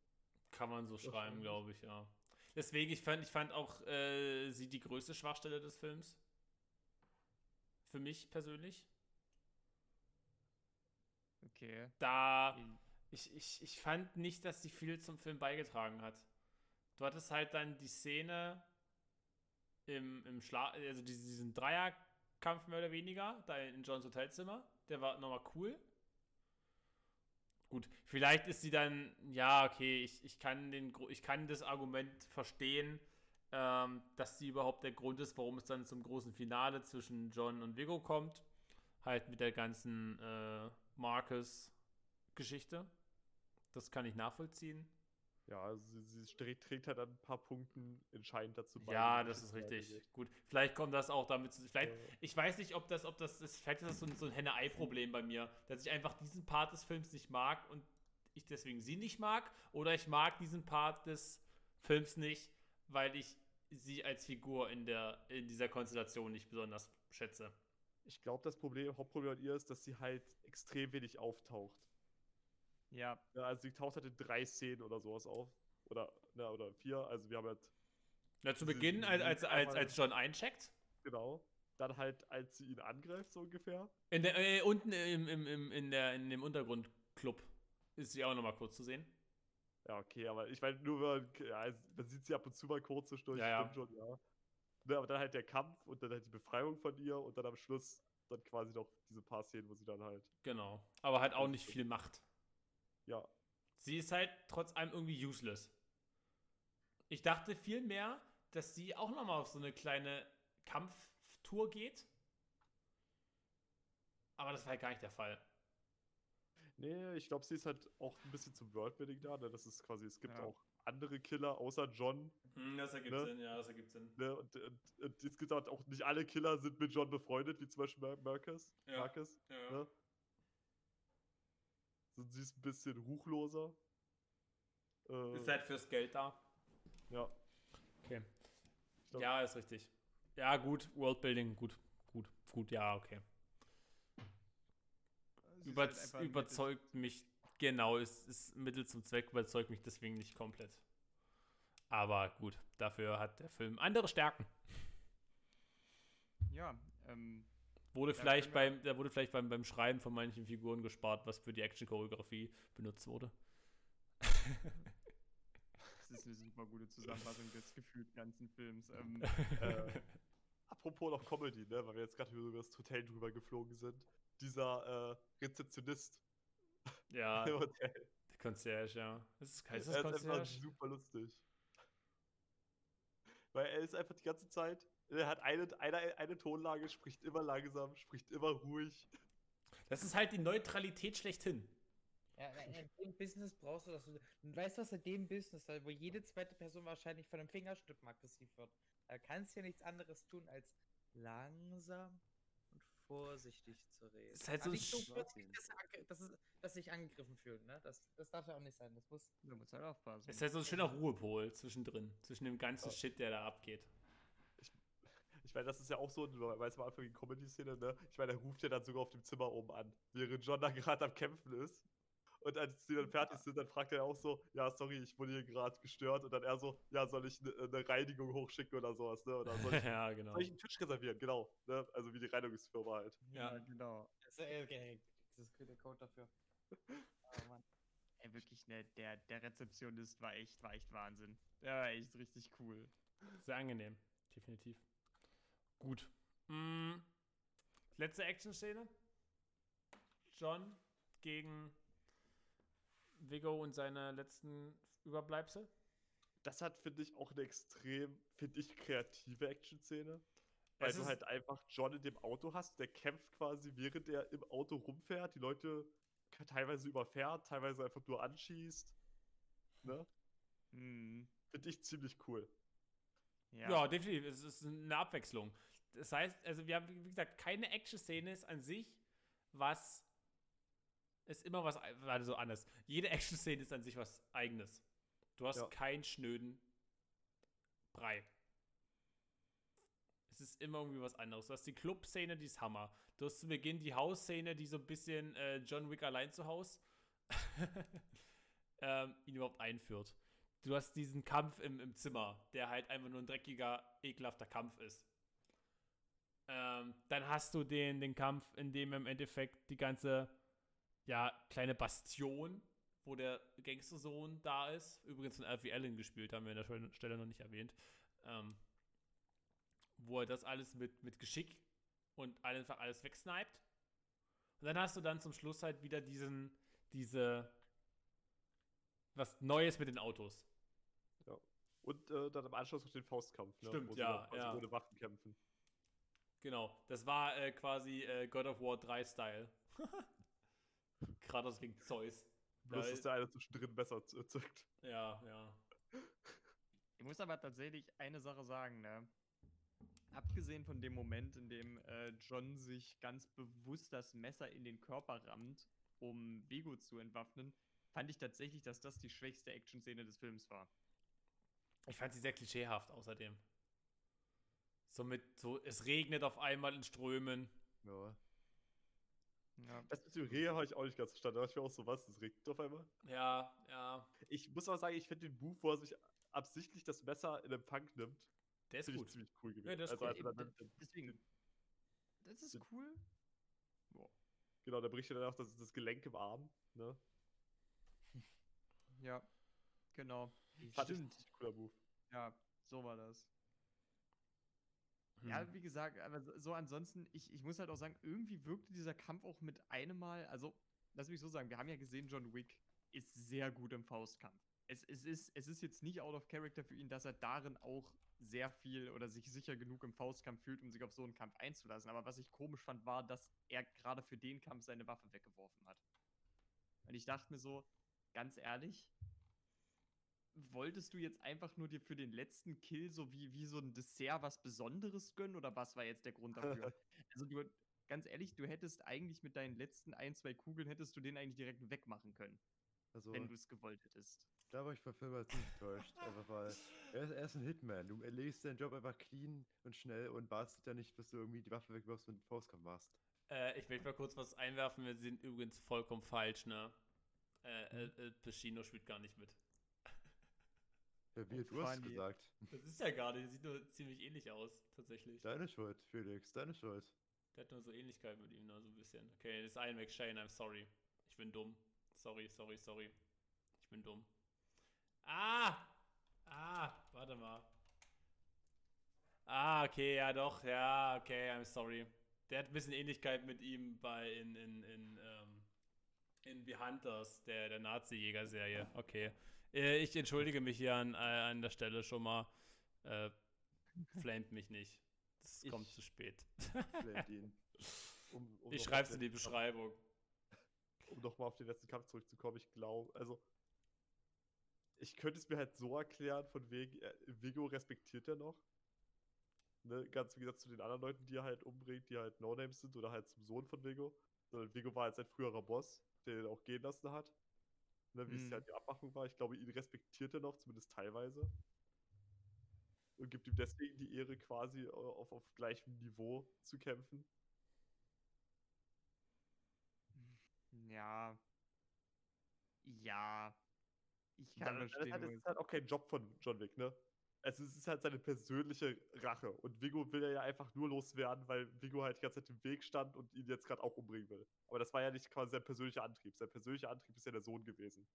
Kann man so schreiben, glaube ich, ja. Deswegen, ich fand, ich fand auch äh, sie die größte Schwachstelle des Films. Für mich persönlich. Okay. Da. In- Ich, ich, ich fand nicht, dass sie viel zum Film beigetragen hat. Du hattest halt dann die Szene im, im Schla also diesen, Dreierkampf mehr oder weniger, da in Johns Hotelzimmer. Der war nochmal cool. Gut, vielleicht ist sie dann, ja, okay, ich, ich, kann, den, ich kann das Argument verstehen, ähm, dass sie überhaupt der Grund ist, warum es dann zum großen Finale zwischen John und Vigo kommt. Halt mit der ganzen äh, Marcus-Geschichte. Das kann ich nachvollziehen. Ja, also sie, sie trägt halt an ein paar Punkten entscheidend dazu Ja, wie das ist richtig. Gut, vielleicht kommt das auch damit zu. Vielleicht, Ja. ich weiß nicht, ob das, ob das ist, vielleicht ist das so ein, so ein Henne-Ei-Problem bei mir, dass ich einfach diesen Part des Films nicht mag und ich deswegen sie nicht mag, oder ich mag diesen Part des Films nicht, weil ich sie als Figur in, der, in dieser Konstellation nicht besonders schätze. Ich glaube, das Problem, Hauptproblem an ihr ist, dass sie halt extrem wenig auftaucht. Ja, Ja, also sie taucht halt in drei Szenen oder sowas auf. Oder, na, oder vier. Also wir haben halt, Na, zu Beginn, als, als, als, als John eincheckt, genau. Dann halt, als sie ihn angreift, so ungefähr. in der, äh, unten im, im, im, in, der, in dem Untergrundclub ist sie auch nochmal kurz zu sehen. Ja, okay, aber ich meine, nur wenn man, ja, es- man sieht sie ab und zu mal kurz zwischendurch, Ja, ja. stimmt schon, ja. Ne, aber dann halt der Kampf und dann halt die Befreiung von ihr und dann am Schluss dann quasi noch diese paar Szenen, wo sie dann halt, Genau. Aber halt auch nicht viel macht. Ja, Sie ist halt trotz allem irgendwie useless. Ich dachte vielmehr, dass sie auch nochmal auf so eine kleine Kampftour geht. Aber das war halt gar nicht der Fall. Nee, ich glaube, sie ist halt auch ein bisschen zum Worldbuilding da. Ne? Das ist quasi, es gibt Ja. auch andere Killer außer John. das ergibt Ne? Sinn, ja, das ergibt Sinn. Ne? Und, und, und insgesamt auch nicht alle Killer sind mit John befreundet, wie zum Beispiel Mar- Marcus. Ja. Marcus Ja. ne? So, sie ist ein bisschen ruchloser. Äh, Ist halt fürs Geld da. ja. Okay. Glaub- Ja, ist richtig. Ja, gut, Worldbuilding, gut, gut, gut, ja, okay. halt einfach ein überzeugt mich, genau, ist, ist Mittel zum Zweck, überzeugt mich deswegen nicht komplett. Aber gut, dafür hat der Film andere Stärken. Ja, ähm, Wurde Ja, vielleicht beim, da wurde vielleicht beim, beim Schreiben von manchen Figuren gespart, was für die Action-Choreografie benutzt wurde. das ist eine super gute Zusammenfassung des gefühlt ganzen Films. Ähm, Äh, apropos noch Comedy, ne, weil wir jetzt gerade über das Hotel drüber geflogen sind. Dieser äh, Rezeptionist ja, im Hotel. der Concierge, ja. Das ist, heißt er das ist einfach Concierge? super lustig. Weil er ist einfach die ganze Zeit, er hat eine, eine, eine Tonlage, spricht immer langsam, spricht immer ruhig. Das ist halt die Neutralität schlechthin. Ja, in dem Business brauchst du das. Du weißt du was, in dem Business, wo jede zweite Person wahrscheinlich von einem Fingerschnippen aggressiv wird. Da kannst du ja nichts anderes tun, als langsam und vorsichtig zu reden. Ist halt so nicht so plötzlich, dass, dass, es- dass sich angegriffen fühlen, ne? Das, das darf ja auch nicht sein. Das muss. da muss halt aufpassen. Es ist halt so ein schöner Ruhepol zwischendrin, zwischen dem ganzen Ja. Shit, der da abgeht. Ich meine, das ist ja auch so, du weißt mal Anfang die Comedy-Szene, ne? Ich meine, er ruft ja dann sogar auf dem Zimmer oben an, während John da gerade am Kämpfen ist. Und als die dann fertig sind, dann fragt er auch so, ja, sorry, ich wurde hier gerade gestört. Und dann er so, ja, soll ich eine ne Reinigung hochschicken oder sowas, ne? Oder soll ich, ja, genau. soll ich einen Tisch reservieren? Genau, ne? Also wie die Reinigungsfirma halt. Ja. genau. Das ist, okay, das ist der Code dafür. Oh Mann. Ey, wirklich, ne, der, der Rezeptionist war echt, war echt Wahnsinn. Der war echt richtig cool. Sehr angenehm, definitiv. Gut. Mm, letzte Action-Szene. John gegen Vigo und seine letzten Überbleibsel. Das hat, finde ich, auch eine extrem, finde ich, kreative Action-Szene. Weil du halt einfach John in dem Auto hast, der kämpft quasi, während er im Auto rumfährt, die Leute teilweise überfährt, teilweise einfach nur anschießt. Ne? Hm, Finde ich ziemlich cool. Ja. Ja. definitiv. Es ist eine Abwechslung. Das heißt, also wir haben, wie gesagt, keine Action-Szene ist an sich, was ist immer was, warte, so anders. Jede Action-Szene ist an sich was eigenes. Du hast Ja. keinen schnöden Brei. Es ist immer irgendwie was anderes. Du hast die Club-Szene, die ist Hammer. Du hast zu Beginn die Hausszene, die so ein bisschen äh, John Wick allein zu Haus ähm, ihn überhaupt einführt. Du hast diesen Kampf im, im Zimmer, der halt einfach nur ein dreckiger, ekelhafter Kampf ist. Ähm, dann hast du den, den Kampf, in dem im Endeffekt die ganze, ja, kleine Bastion, wo der Gangstersohn da ist, übrigens von Alfie Allen gespielt, haben wir an der Stelle- noch nicht erwähnt, ähm, wo er das alles mit, mit Geschick und einfach alles wegsniped. Und dann hast du dann zum Schluss halt wieder diesen, diese, was Neues mit den Autos. Und äh, dann im Anschluss noch den Faustkampf, ne? Stimmt, wo ja, dann quasi ja. ohne Waffen kämpfen. Genau, das war äh, quasi äh, God of War 3 Style. Kratos gegen Zeus. Bloß, Ja, dass der eine zwischendrin besser zückt. Ja, ja. Ich muss aber tatsächlich eine Sache sagen, ne? Abgesehen von dem Moment, in dem äh, John sich ganz bewusst das Messer in den Körper rammt, um Vigo zu entwaffnen, fand ich tatsächlich, dass das die schwächste Action-Szene des Films war. Ich fand sie sehr klischeehaft außerdem. So mit, so, es regnet auf einmal in Strömen. Ja. Ja. Das mit dem Rehe habe ich auch nicht ganz verstanden. Da dachte ich mir auch so, was, das regnet auf einmal? Ja, ja. Ich muss aber sagen, ich finde den Move, wo er sich absichtlich das Messer in Empfang nimmt, Der ist finde ich gut. ziemlich cool gewesen. Ja, ist also, cool. als Eben, dann, d- Deswegen, das ist cool. genau, da bricht er dann auch das, das Gelenk im Arm. Ne? Ja, genau. Fand ich Stimmt. ein cooler Move. Ja, so war das. Hm. Ja, wie gesagt, aber so, so ansonsten, ich, ich muss halt auch sagen, irgendwie wirkte dieser Kampf auch mit einem Mal, also, lass mich so sagen, wir haben ja gesehen, John Wick ist sehr gut im Faustkampf. Es, es, ist, es ist jetzt nicht out of character für ihn, dass er darin auch sehr viel oder sich sicher genug im Faustkampf fühlt, um sich auf so einen Kampf einzulassen. Aber was ich komisch fand, war, dass er gerade für den Kampf seine Waffe weggeworfen hat. Und ich dachte mir so, ganz ehrlich, wolltest du jetzt einfach nur dir für den letzten Kill so wie, wie so ein Dessert was Besonderes gönnen oder was war jetzt der Grund dafür? also du, ganz ehrlich, du hättest eigentlich mit deinen letzten ein, zwei Kugeln, hättest du den eigentlich direkt wegmachen können, Also, wenn du es gewollt hättest. da war ich bei Film halt ziemlich enttäuscht. Einfach weil er ist, er ist ein Hitman. Du erledigst deinen Job einfach clean und schnell und wartest dann nicht, bis du irgendwie die Waffe wegwirfst und den Faustkampf machst. Äh, ich möchte mal kurz was einwerfen. Wir sind übrigens vollkommen falsch, ne? Äh, äh, äh, Pacino spielt gar nicht mit. Ja, wie, du hast gesagt. Das ist ja gar nicht. Sieht nur ziemlich ähnlich aus, tatsächlich. Deine Schuld, Felix, deine Schuld. Der hat nur so Ähnlichkeit mit ihm, ne? so ein bisschen. Okay, das ist ein McShane, I'm sorry. Ich bin dumm. Sorry, sorry, sorry. Ich bin dumm. Ah! Ah, warte mal. Ah, okay, ja doch, ja, okay, I'm sorry. Der hat ein bisschen Ähnlichkeit mit ihm bei in, in, in, ähm, in The Hunters, der, der Nazi-Jäger-Serie. Okay. Äh, ich entschuldige mich hier an, äh, an der Stelle schon mal. Äh, flamet mich nicht. Das Ich- kommt zu spät. Um, um Ich schreib's auf in die Beschreibung. Um nochmal auf den letzten Kampf zurückzukommen, ich glaube, also. Ich könnte es mir halt so erklären, von wegen, äh, Vigo respektiert er noch. Ne, ganz im Gegensatz zu den anderen Leuten, die er halt umbringt, die halt No-Names sind oder halt zum Sohn von Vigo. Sondern Vigo war halt sein früherer Boss, der ihn auch gehen lassen hat. Ne, wie es Mhm. ja die Abmachung war. Ich glaube, ihn respektiert er noch, zumindest teilweise. und gibt ihm deswegen die Ehre, quasi äh, auf, auf gleichem Niveau zu kämpfen. Ja. Ja. Ich kann dann verstehen. halt, es es- ist halt auch kein Job von John Wick, ne? Es ist, es ist halt seine persönliche Rache. Und Vigo will er ja einfach nur loswerden, weil Vigo halt die ganze Zeit im Weg stand und ihn jetzt gerade auch umbringen will. Aber das war ja nicht quasi sein persönlicher Antrieb. Sein persönlicher Antrieb ist ja der Sohn gewesen.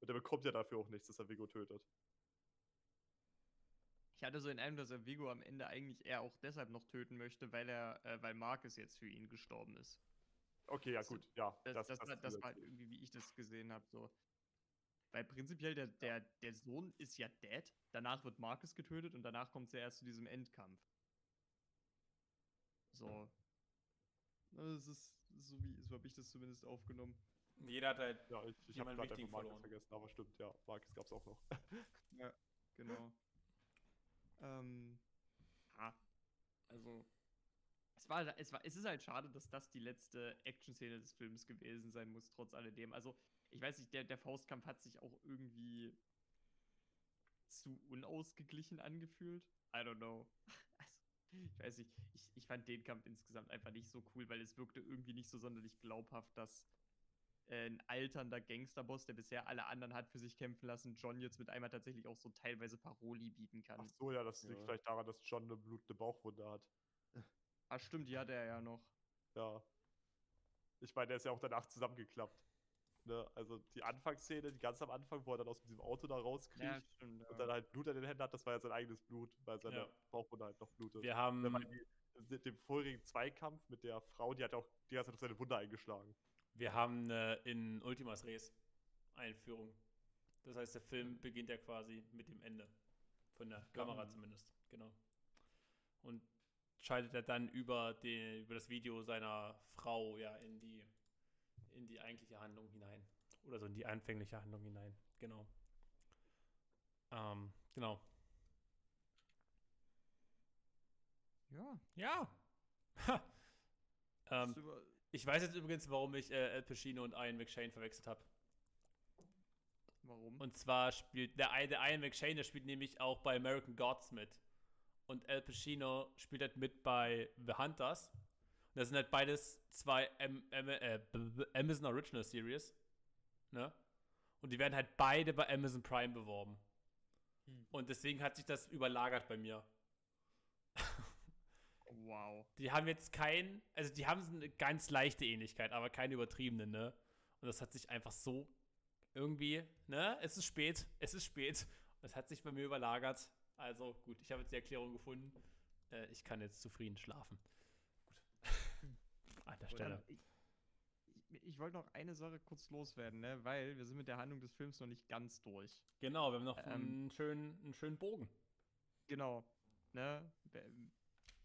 Und er bekommt ja dafür auch nichts, dass er Vigo tötet. Ich hatte so den Eindruck, dass er Vigo am Ende eigentlich eher auch deshalb noch töten möchte, weil er, äh, weil Marcus jetzt für ihn gestorben ist. Okay, ja Das- gut, ja. Das, das, war, das war zusätzlich. irgendwie, wie ich das gesehen habe. So. Weil prinzipiell der, der, der Sohn ist ja dead, danach wird Marcus getötet und danach kommt es ja erst zu diesem Endkampf. So. Das ist so wie, so habe ich das zumindest aufgenommen. Jeder hat halt. Ja, ich, ich habe gerade Marcus verloren. vergessen, aber stimmt, ja. Marcus gab es auch noch. Genau. ähm, ja, also es war, es war, es ist halt schade, dass das die letzte Action-Szene des Films gewesen sein muss, trotz alledem. Also ich weiß nicht, der, der Faustkampf hat sich auch irgendwie zu unausgeglichen angefühlt. I don't know. Also, ich weiß nicht, ich, ich fand den Kampf insgesamt einfach nicht so cool, weil es wirkte irgendwie nicht so sonderlich glaubhaft, dass äh, ein alternder Gangsterboss, der bisher alle anderen hat für sich kämpfen lassen, John jetzt mit einmal tatsächlich auch so teilweise Paroli bieten kann. Ach so, ja, das liegt Ja. vielleicht daran, dass John eine blutende Bauchwunde hat. Ah, stimmt, die hat er ja noch. Ja. Ich meine, der ist ja auch danach zusammengeklappt. Ne? Also die Anfangsszene, die ganz am Anfang, wo er dann aus diesem Auto da rauskriegt stimmt. und dann halt Blut an den Händen hat, das war ja sein eigenes Blut, weil seine Ja. Bauchwunde halt noch blutet. Wir haben. Die, dem vorigen Zweikampf mit der Frau, die hat auch die ganze Zeit auf seine Wunde eingeschlagen. Wir haben äh, in Ultimas Res Einführung. Das heißt, der Film beginnt ja quasi mit dem Ende. Von der Kamera zumindest. Genau. Und schaltet er dann über, den, über das Video seiner Frau ja in die, in die eigentliche Handlung hinein. Oder so in die anfängliche Handlung hinein. Genau. Ähm, genau. Ja. Ja. Ähm, ich weiß jetzt übrigens, warum ich äh, Al Pacino und Ian McShane verwechselt habe. Warum? Und zwar spielt der, der Ian McShane, der spielt nämlich auch bei American Gods mit. Und Al Pacino spielt halt mit bei The Hunters. Und das sind halt beides zwei M M äh, Amazon Original Series. Ne? Und die werden halt beide bei Amazon Prime beworben. Hm. Und deswegen hat sich das überlagert bei mir. wow. Die haben jetzt kein, also die haben eine ganz leichte Ähnlichkeit, aber keine übertriebene, ne? Und das hat sich einfach so irgendwie, ne? Es ist spät, es ist spät. Das hat sich bei mir überlagert. Also gut, ich habe jetzt die Erklärung gefunden. Äh, ich kann jetzt zufrieden schlafen. An der Stelle. Ich ich, ich wollte noch eine Sache kurz loswerden, ne? weil wir sind mit der Handlung des Films noch nicht ganz durch. Genau, wir haben noch Ähm, einen, schönen, einen schönen Bogen. Genau. Ne?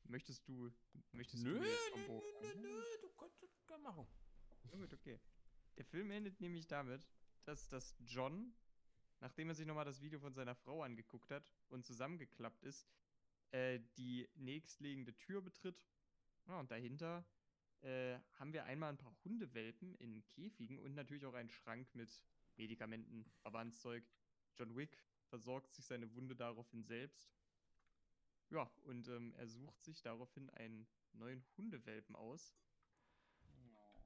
Möchtest du, möchtest Nö, du jetzt vom nö, Bogen nö, anfangen? nö, du kannst das gerne machen. Na gut, okay. Der Film endet nämlich damit, dass, dass John, nachdem er sich nochmal das Video von seiner Frau angeguckt hat und zusammengeklappt ist, äh, die nächstliegende Tür betritt. Ja, und dahinter äh, haben wir einmal ein paar Hundewelpen in Käfigen und natürlich auch einen Schrank mit Medikamenten, Verbandszeug. John Wick versorgt sich seine Wunde daraufhin selbst. Ja, und ähm, er sucht sich daraufhin einen neuen Hundewelpen aus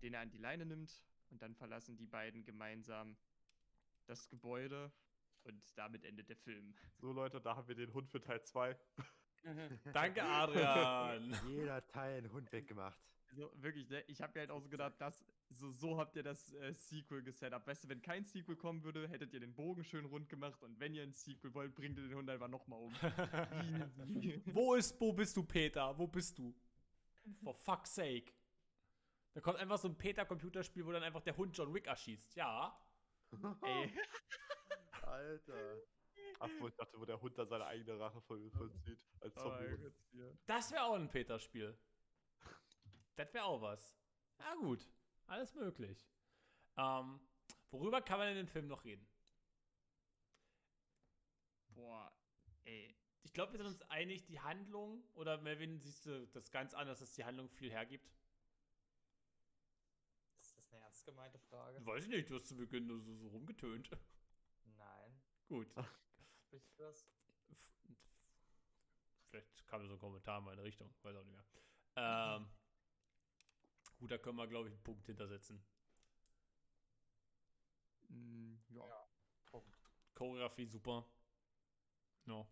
den er an die Leine nimmt und dann verlassen die beiden gemeinsam das Gebäude und damit endet der Film. So Leute, da haben wir den Hund für Teil 2. Danke, Adrian. Jeder Teil einen Hund weggemacht. Also wirklich, ne? ich habe mir halt auch so gedacht, das, so, so habt ihr das äh, Sequel gesetup. Weißt du, wenn kein Sequel kommen würde, hättet ihr den Bogen schön rund gemacht und wenn ihr ein Sequel wollt, bringt ihr den Hund einfach nochmal um. Wo ist, wo bist du, Peter? Wo bist du? For fuck's sake. Da kommt einfach so ein Peter-Computerspiel, wo dann einfach der Hund John Wick erschießt. Ja. Ey, Alter. Ach so, ich dachte, wo der Hund dann seine eigene Rache voll- vollzieht. Als oh Zombie. hier. Das wäre auch ein Peter-Spiel. Das wäre auch was. Na gut. Alles möglich. Ähm, worüber kann man in dem Film noch reden? Boah, ey. Ich glaube, wir sind uns einig, die Handlung, oder Melvin, siehst du das ganz anders, dass die Handlung viel hergibt? Ist das eine ernst gemeinte Frage? Weiß ich nicht, du hast zu Beginn nur so, so rumgetönt. Nein. Gut. Sprich das? F- Vielleicht kam so ein Kommentar in meine Richtung, weiß auch nicht mehr. Ähm, gut, da können wir, glaube ich, einen Punkt hintersetzen. Mm, ja. Choreografie super. Ja.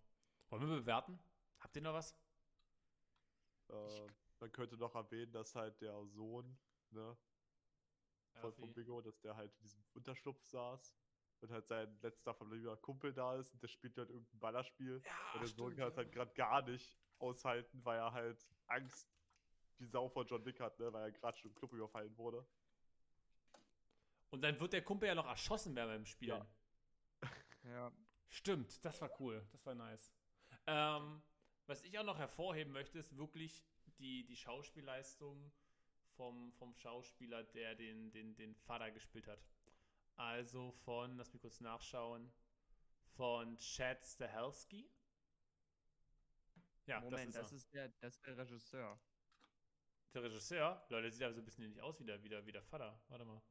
Wollen wir bewerten? Habt ihr noch was? Äh, man könnte noch erwähnen, dass halt der Sohn, ne, von, von Bingo, dass der halt in diesem Unterschlupf saß und halt sein letzter verbliebener Kumpel da ist und der spielt halt irgendein Ballerspiel. Ja, und der Sohn kann es halt gerade gar nicht aushalten, weil er halt Angst wie Sau vor John Wick hat, ne, weil er gerade schon im Club überfallen wurde. Und dann wird der Kumpel ja noch erschossen während beim Spielen. Ja. Stimmt, das war cool. Das war nice. Ähm, was ich auch noch hervorheben möchte, ist wirklich die, die Schauspielleistung vom, vom Schauspieler, der den, den, den Vater gespielt hat. Also von, lass mich kurz nachschauen, von Chad Stahelski. Ja, Moment, das ist, das ist, der, das ist der Regisseur. Er. der Regisseur. Leute, der sieht aber so ein bisschen nicht aus wie der, wie der, wie der Vater. Warte mal.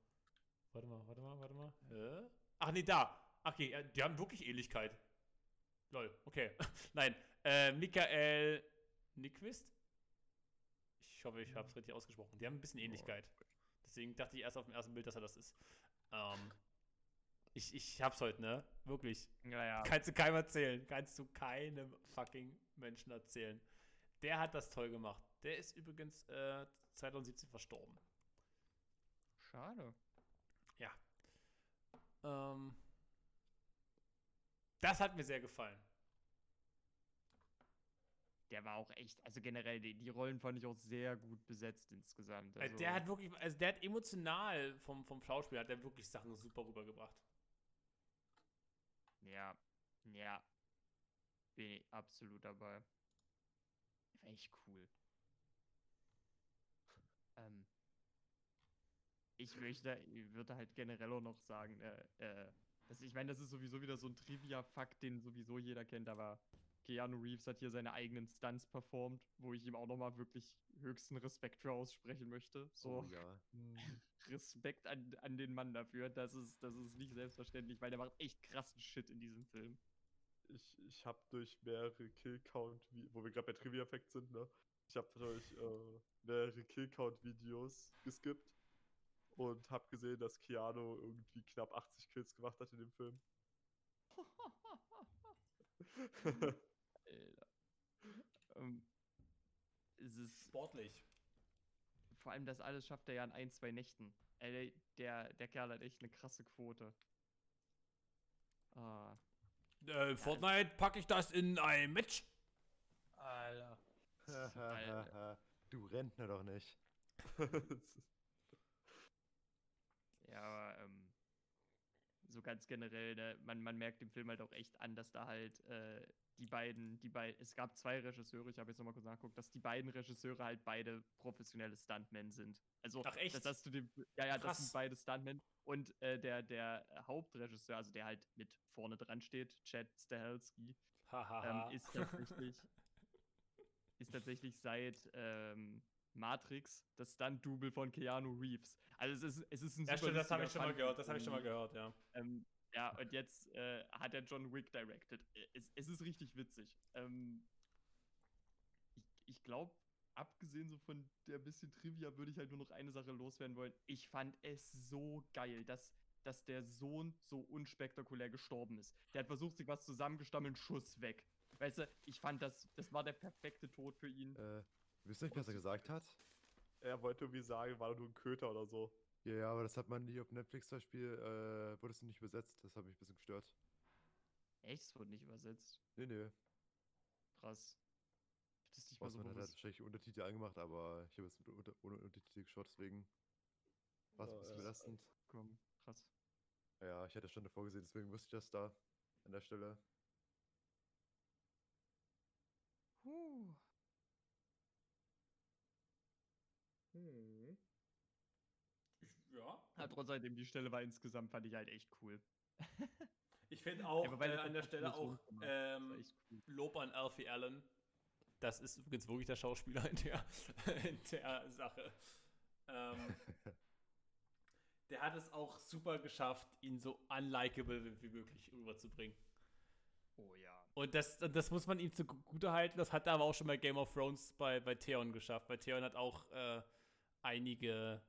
Warte mal, warte mal, warte mal. Hä? Ach nee, da. Okay, ja, die haben wirklich Ähnlichkeit. Lol, okay. Nein, äh, Michael Nyquist? Ich hoffe, ich habe es richtig ausgesprochen. Die haben ein bisschen Ähnlichkeit. Deswegen dachte ich erst auf dem ersten Bild, dass er das ist. Ähm, ich, ich hab's heute, ne? Wirklich. Ja, ja. Kannst du keinem erzählen. Kannst du keinem fucking Menschen erzählen. Der hat das toll gemacht. Der ist übrigens äh, 2017 verstorben. Schade. Ja. Ähm, das hat mir sehr gefallen. Der war auch echt, also generell, die, die Rollen fand ich auch sehr gut besetzt insgesamt. Äh, Also, Der hat wirklich, also der hat emotional vom, vom Schauspiel, hat der wirklich Sachen super rübergebracht. Ja, ja. Bin ich absolut dabei. War echt cool. Ähm, ich möchte, ich würde halt generell auch noch sagen, äh, äh, dass, ich meine, das ist sowieso wieder so ein Trivia-Fakt, den sowieso jeder kennt, aber Keanu Reeves hat hier seine eigenen Stunts performt, wo ich ihm auch nochmal wirklich höchsten Respekt für aussprechen möchte. So, Oh ja. Respekt an, an den Mann dafür. Das ist, das ist nicht selbstverständlich, weil der macht echt krassen Shit in diesem Film. Ich, ich habe durch mehrere Killcount, wo wir gerade bei Trivia-Effekt sind, ne? Ich habe durch äh, mehrere Killcount-Videos geskippt und habe gesehen, dass Keanu irgendwie knapp 80 Kills gemacht hat in dem Film. Alter. ähm, es ist Sportlich. vor allem das alles schafft er ja in ein, zwei Nächten. Ey, der, der Kerl hat echt eine krasse Quote. Ah. Äh, Fortnite packe ich das in ein Match. Alter. Du Rentner doch nicht. Ja, aber ähm, so ganz generell, ne, man, man merkt dem Film halt auch echt an, dass da halt äh, die beiden, die beiden, es gab zwei Regisseure, ich habe jetzt nochmal kurz nachgeguckt, dass die beiden Regisseure halt beide professionelle Stuntmen sind. Also, Ach, echt? Das hast du dem, ja, ja, das Krass. sind beide Stuntmen. Und äh, der, der Hauptregisseur, also der halt mit vorne dran steht, Chad Stahelski, ähm, ist tatsächlich ist tatsächlich seit ähm, Matrix das Stunt-Double von Keanu Reeves. Also es ist, es ist ein ja, super stimmt, das habe ich schon mal gehört. Das habe ich schon mal gehört, ja. ähm, ja, und jetzt äh, hat er John Wick directed. Es, es ist richtig witzig. Ähm, ich ich glaube, abgesehen so von der bisschen Trivia, würde ich halt nur noch eine Sache loswerden wollen. Ich fand es so geil, dass, dass der Sohn so unspektakulär gestorben ist. Der hat versucht, sich was zusammengestammelt, Schuss weg. Weißt du, ich fand, das, das war der perfekte Tod für ihn. Äh, wisst ihr nicht, was er gesagt hat? er wollte irgendwie sagen, war nur ein Köter oder so. Ja, ja, aber das hat man nicht auf Netflix zum Beispiel, äh, wurde es nicht übersetzt. Das hat mich ein bisschen gestört. Echt, es wurde nicht übersetzt. Nee, nee. Krass. Ich hab das nicht mal Was so man hat wahrscheinlich Untertitel angemacht, aber ich habe es mit unter, ohne Untertitel geschaut, deswegen war es ein Ja, bisschen ja. belastend. Komm, krass. Ja, ich hatte schon davor gesehen, deswegen wusste ich das da an der Stelle. Puh. Ja. Ja, trotz alledem, die Stelle war insgesamt, fand ich halt echt cool. Ich finde auch Ja, äh, an der hat Stelle auch ähm, cool. Lob an Alfie Allen. Das ist übrigens wirklich der Schauspieler in der, in der Sache. Ähm, der hat es auch super geschafft, ihn so unlikable wie wie möglich rüberzubringen. Oh ja. Und das, das muss man ihm zugute halten. Das hat er aber auch schon bei Game of Thrones bei, bei Theon geschafft. Weil Theon hat auch äh, einige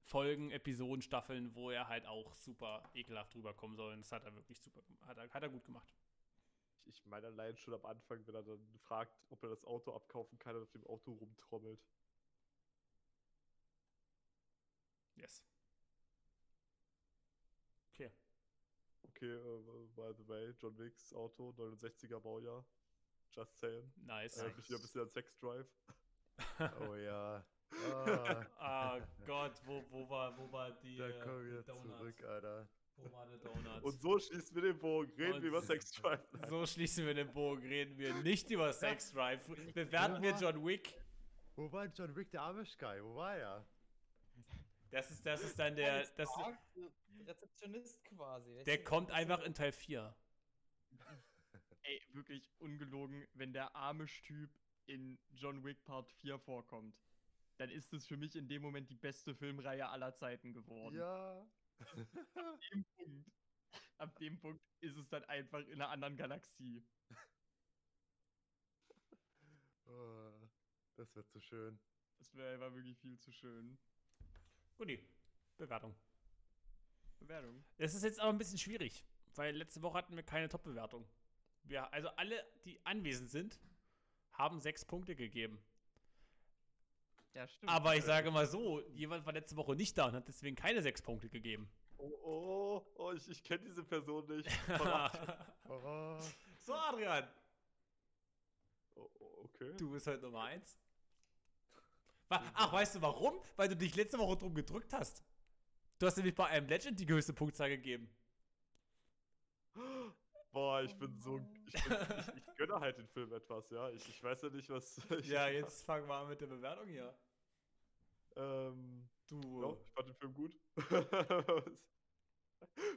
Folgen, Episoden, Staffeln, wo er halt auch super ekelhaft rüberkommen soll. Und das hat er wirklich super gemacht. Hat er, hat er gut gemacht. Ich, ich meine allein schon am Anfang, wenn er dann fragt, ob er das Auto abkaufen kann und auf dem Auto rumtrommelt. Yes. Okay. Okay, äh, by the way, John Wicks Auto, 69er Baujahr. Just saying. Nice. Äh, mich wieder ein bisschen an Sex Drive. Oh ja. Ah, Ah Gott, wo, wo, war, wo war die da äh, kommen wir Donuts? zurück, Alter. Wo war der Donut? Und so schließen wir den Bogen. Reden Und wir über Sex Drive. So schließen wir den Bogen, reden wir nicht über Sex Drive. Bewerten wir John Wick. Wo war John Wick, der Amish Guy? Wo war er? Das ist, das ist dann der. Das, Rezeptionist quasi. der kommt einfach in Teil 4. Ey, wirklich ungelogen, wenn der Amish-Typ in John Wick Part 4 vorkommt, dann ist es für mich in dem Moment die beste Filmreihe aller Zeiten geworden. Ja. Ab dem Punkt, ab dem Punkt ist es dann einfach in einer anderen Galaxie. Oh, das wird so schön. Das wäre einfach wirklich viel zu schön. Guti, Bewertung. Bewertung. Das ist jetzt aber ein bisschen schwierig, weil letzte Woche hatten wir keine Top-Bewertung. Wir, also alle, die anwesend sind, haben sechs Punkte gegeben. Ja, stimmt. Aber ich sage mal so, jemand war letzte Woche nicht da und hat deswegen keine sechs Punkte gegeben. Oh, oh, oh, ich, ich kenne diese Person nicht. Oh, so, Adrian, oh, oh, okay. du bist halt Nummer eins. Ach, weißt du warum? Weil du dich letzte Woche drum gedrückt hast. Du hast nämlich bei einem Legend die höchste Punktzahl gegeben. Boah, ich bin so. Ich, bin, ich, ich gönne halt den Film etwas, ja. Ich, ich weiß ja nicht, was. Ich, Ja, jetzt fangen wir an mit der Bewertung hier. Ähm, Du. ja, ich fand den Film gut.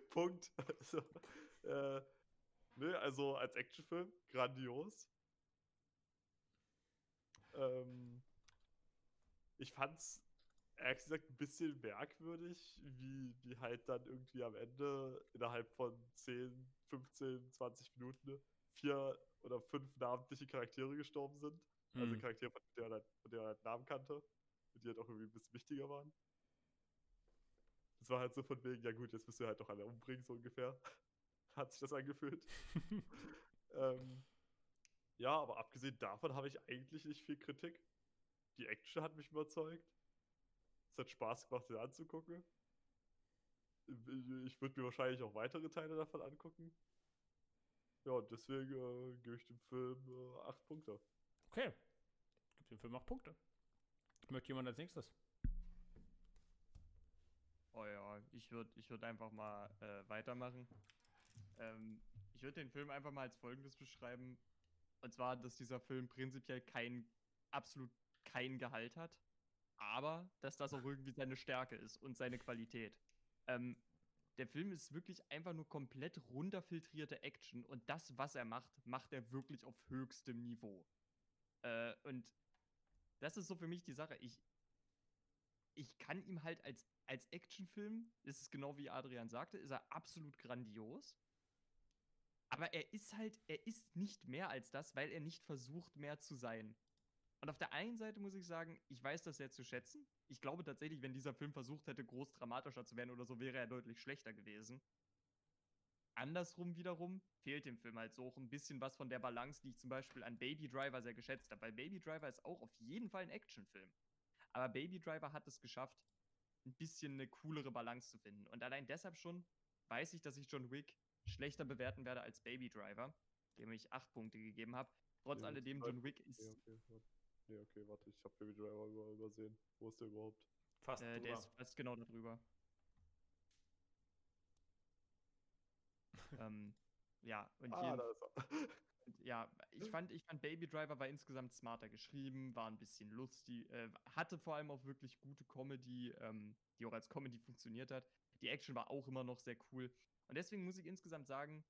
Punkt. Also, äh, ne, also als Actionfilm grandios. Ähm, ich fand's ehrlich gesagt ein bisschen merkwürdig, wie die halt dann irgendwie am Ende innerhalb von 10, 15, 20 Minuten vier oder fünf namentliche Charaktere gestorben sind. Also Hm. Charaktere, von denen er halt, von denen er halt Namen kannte, und die halt auch irgendwie ein bisschen wichtiger waren. Das war halt so von wegen, ja gut, jetzt müsst ihr halt doch alle umbringen, so ungefähr. Hat sich das angefühlt. ähm, ja, aber abgesehen davon habe ich eigentlich nicht viel Kritik. Die Action hat mich überzeugt. Es hat Spaß gemacht, sie anzugucken. Ich würde mir wahrscheinlich auch weitere Teile davon angucken. Ja, und deswegen äh, gebe ich dem Film äh, 8 Punkte. Okay. Gibt dem Film auch Punkte. Möchte jemand als nächstes? Oh ja, ich würde ich würd einfach mal äh, weitermachen. Ähm, ich würde den Film einfach mal als folgendes beschreiben. Und zwar, dass dieser Film prinzipiell kein, absolut kein Gehalt hat, aber dass das auch irgendwie seine Stärke ist und seine Qualität. Ähm, der Film ist wirklich einfach nur komplett runterfiltrierte Action und das, was er macht, macht er wirklich auf höchstem Niveau. Äh, und das ist so für mich die Sache. Ich, ich kann ihm halt als, als Actionfilm, das ist genau wie Adrian sagte, ist er absolut grandios. Aber er ist halt, er ist nicht mehr als das, weil er nicht versucht, mehr zu sein. Und auf der einen Seite muss ich sagen, ich weiß das sehr zu schätzen. Ich glaube tatsächlich, wenn dieser Film versucht hätte, groß dramatischer zu werden oder so, wäre er deutlich schlechter gewesen. Andersrum wiederum fehlt dem Film halt so auch ein bisschen was von der Balance, die ich zum Beispiel an Baby Driver sehr geschätzt habe. Weil Baby Driver ist auch auf jeden Fall ein Actionfilm. Aber Baby Driver hat es geschafft, ein bisschen eine coolere Balance zu finden. Und allein deshalb schon weiß ich, dass ich John Wick schlechter bewerten werde als Baby Driver, dem ich acht Punkte gegeben habe. Trotz Ja, alledem, John Wick ist, Okay, okay, Nee, okay, warte, ich habe Baby Driver über, übersehen. Wo ist der überhaupt? Fast. äh, der drüber. ist fast genau darüber. ähm, ja, und Ah, da ist er. ja, ich fand, ich fand Baby Driver war insgesamt smarter geschrieben, war ein bisschen lustig, äh, hatte vor allem auch wirklich gute Comedy, ähm, die auch als Comedy funktioniert hat. Die Action war auch immer noch sehr cool. Und deswegen muss ich insgesamt sagen,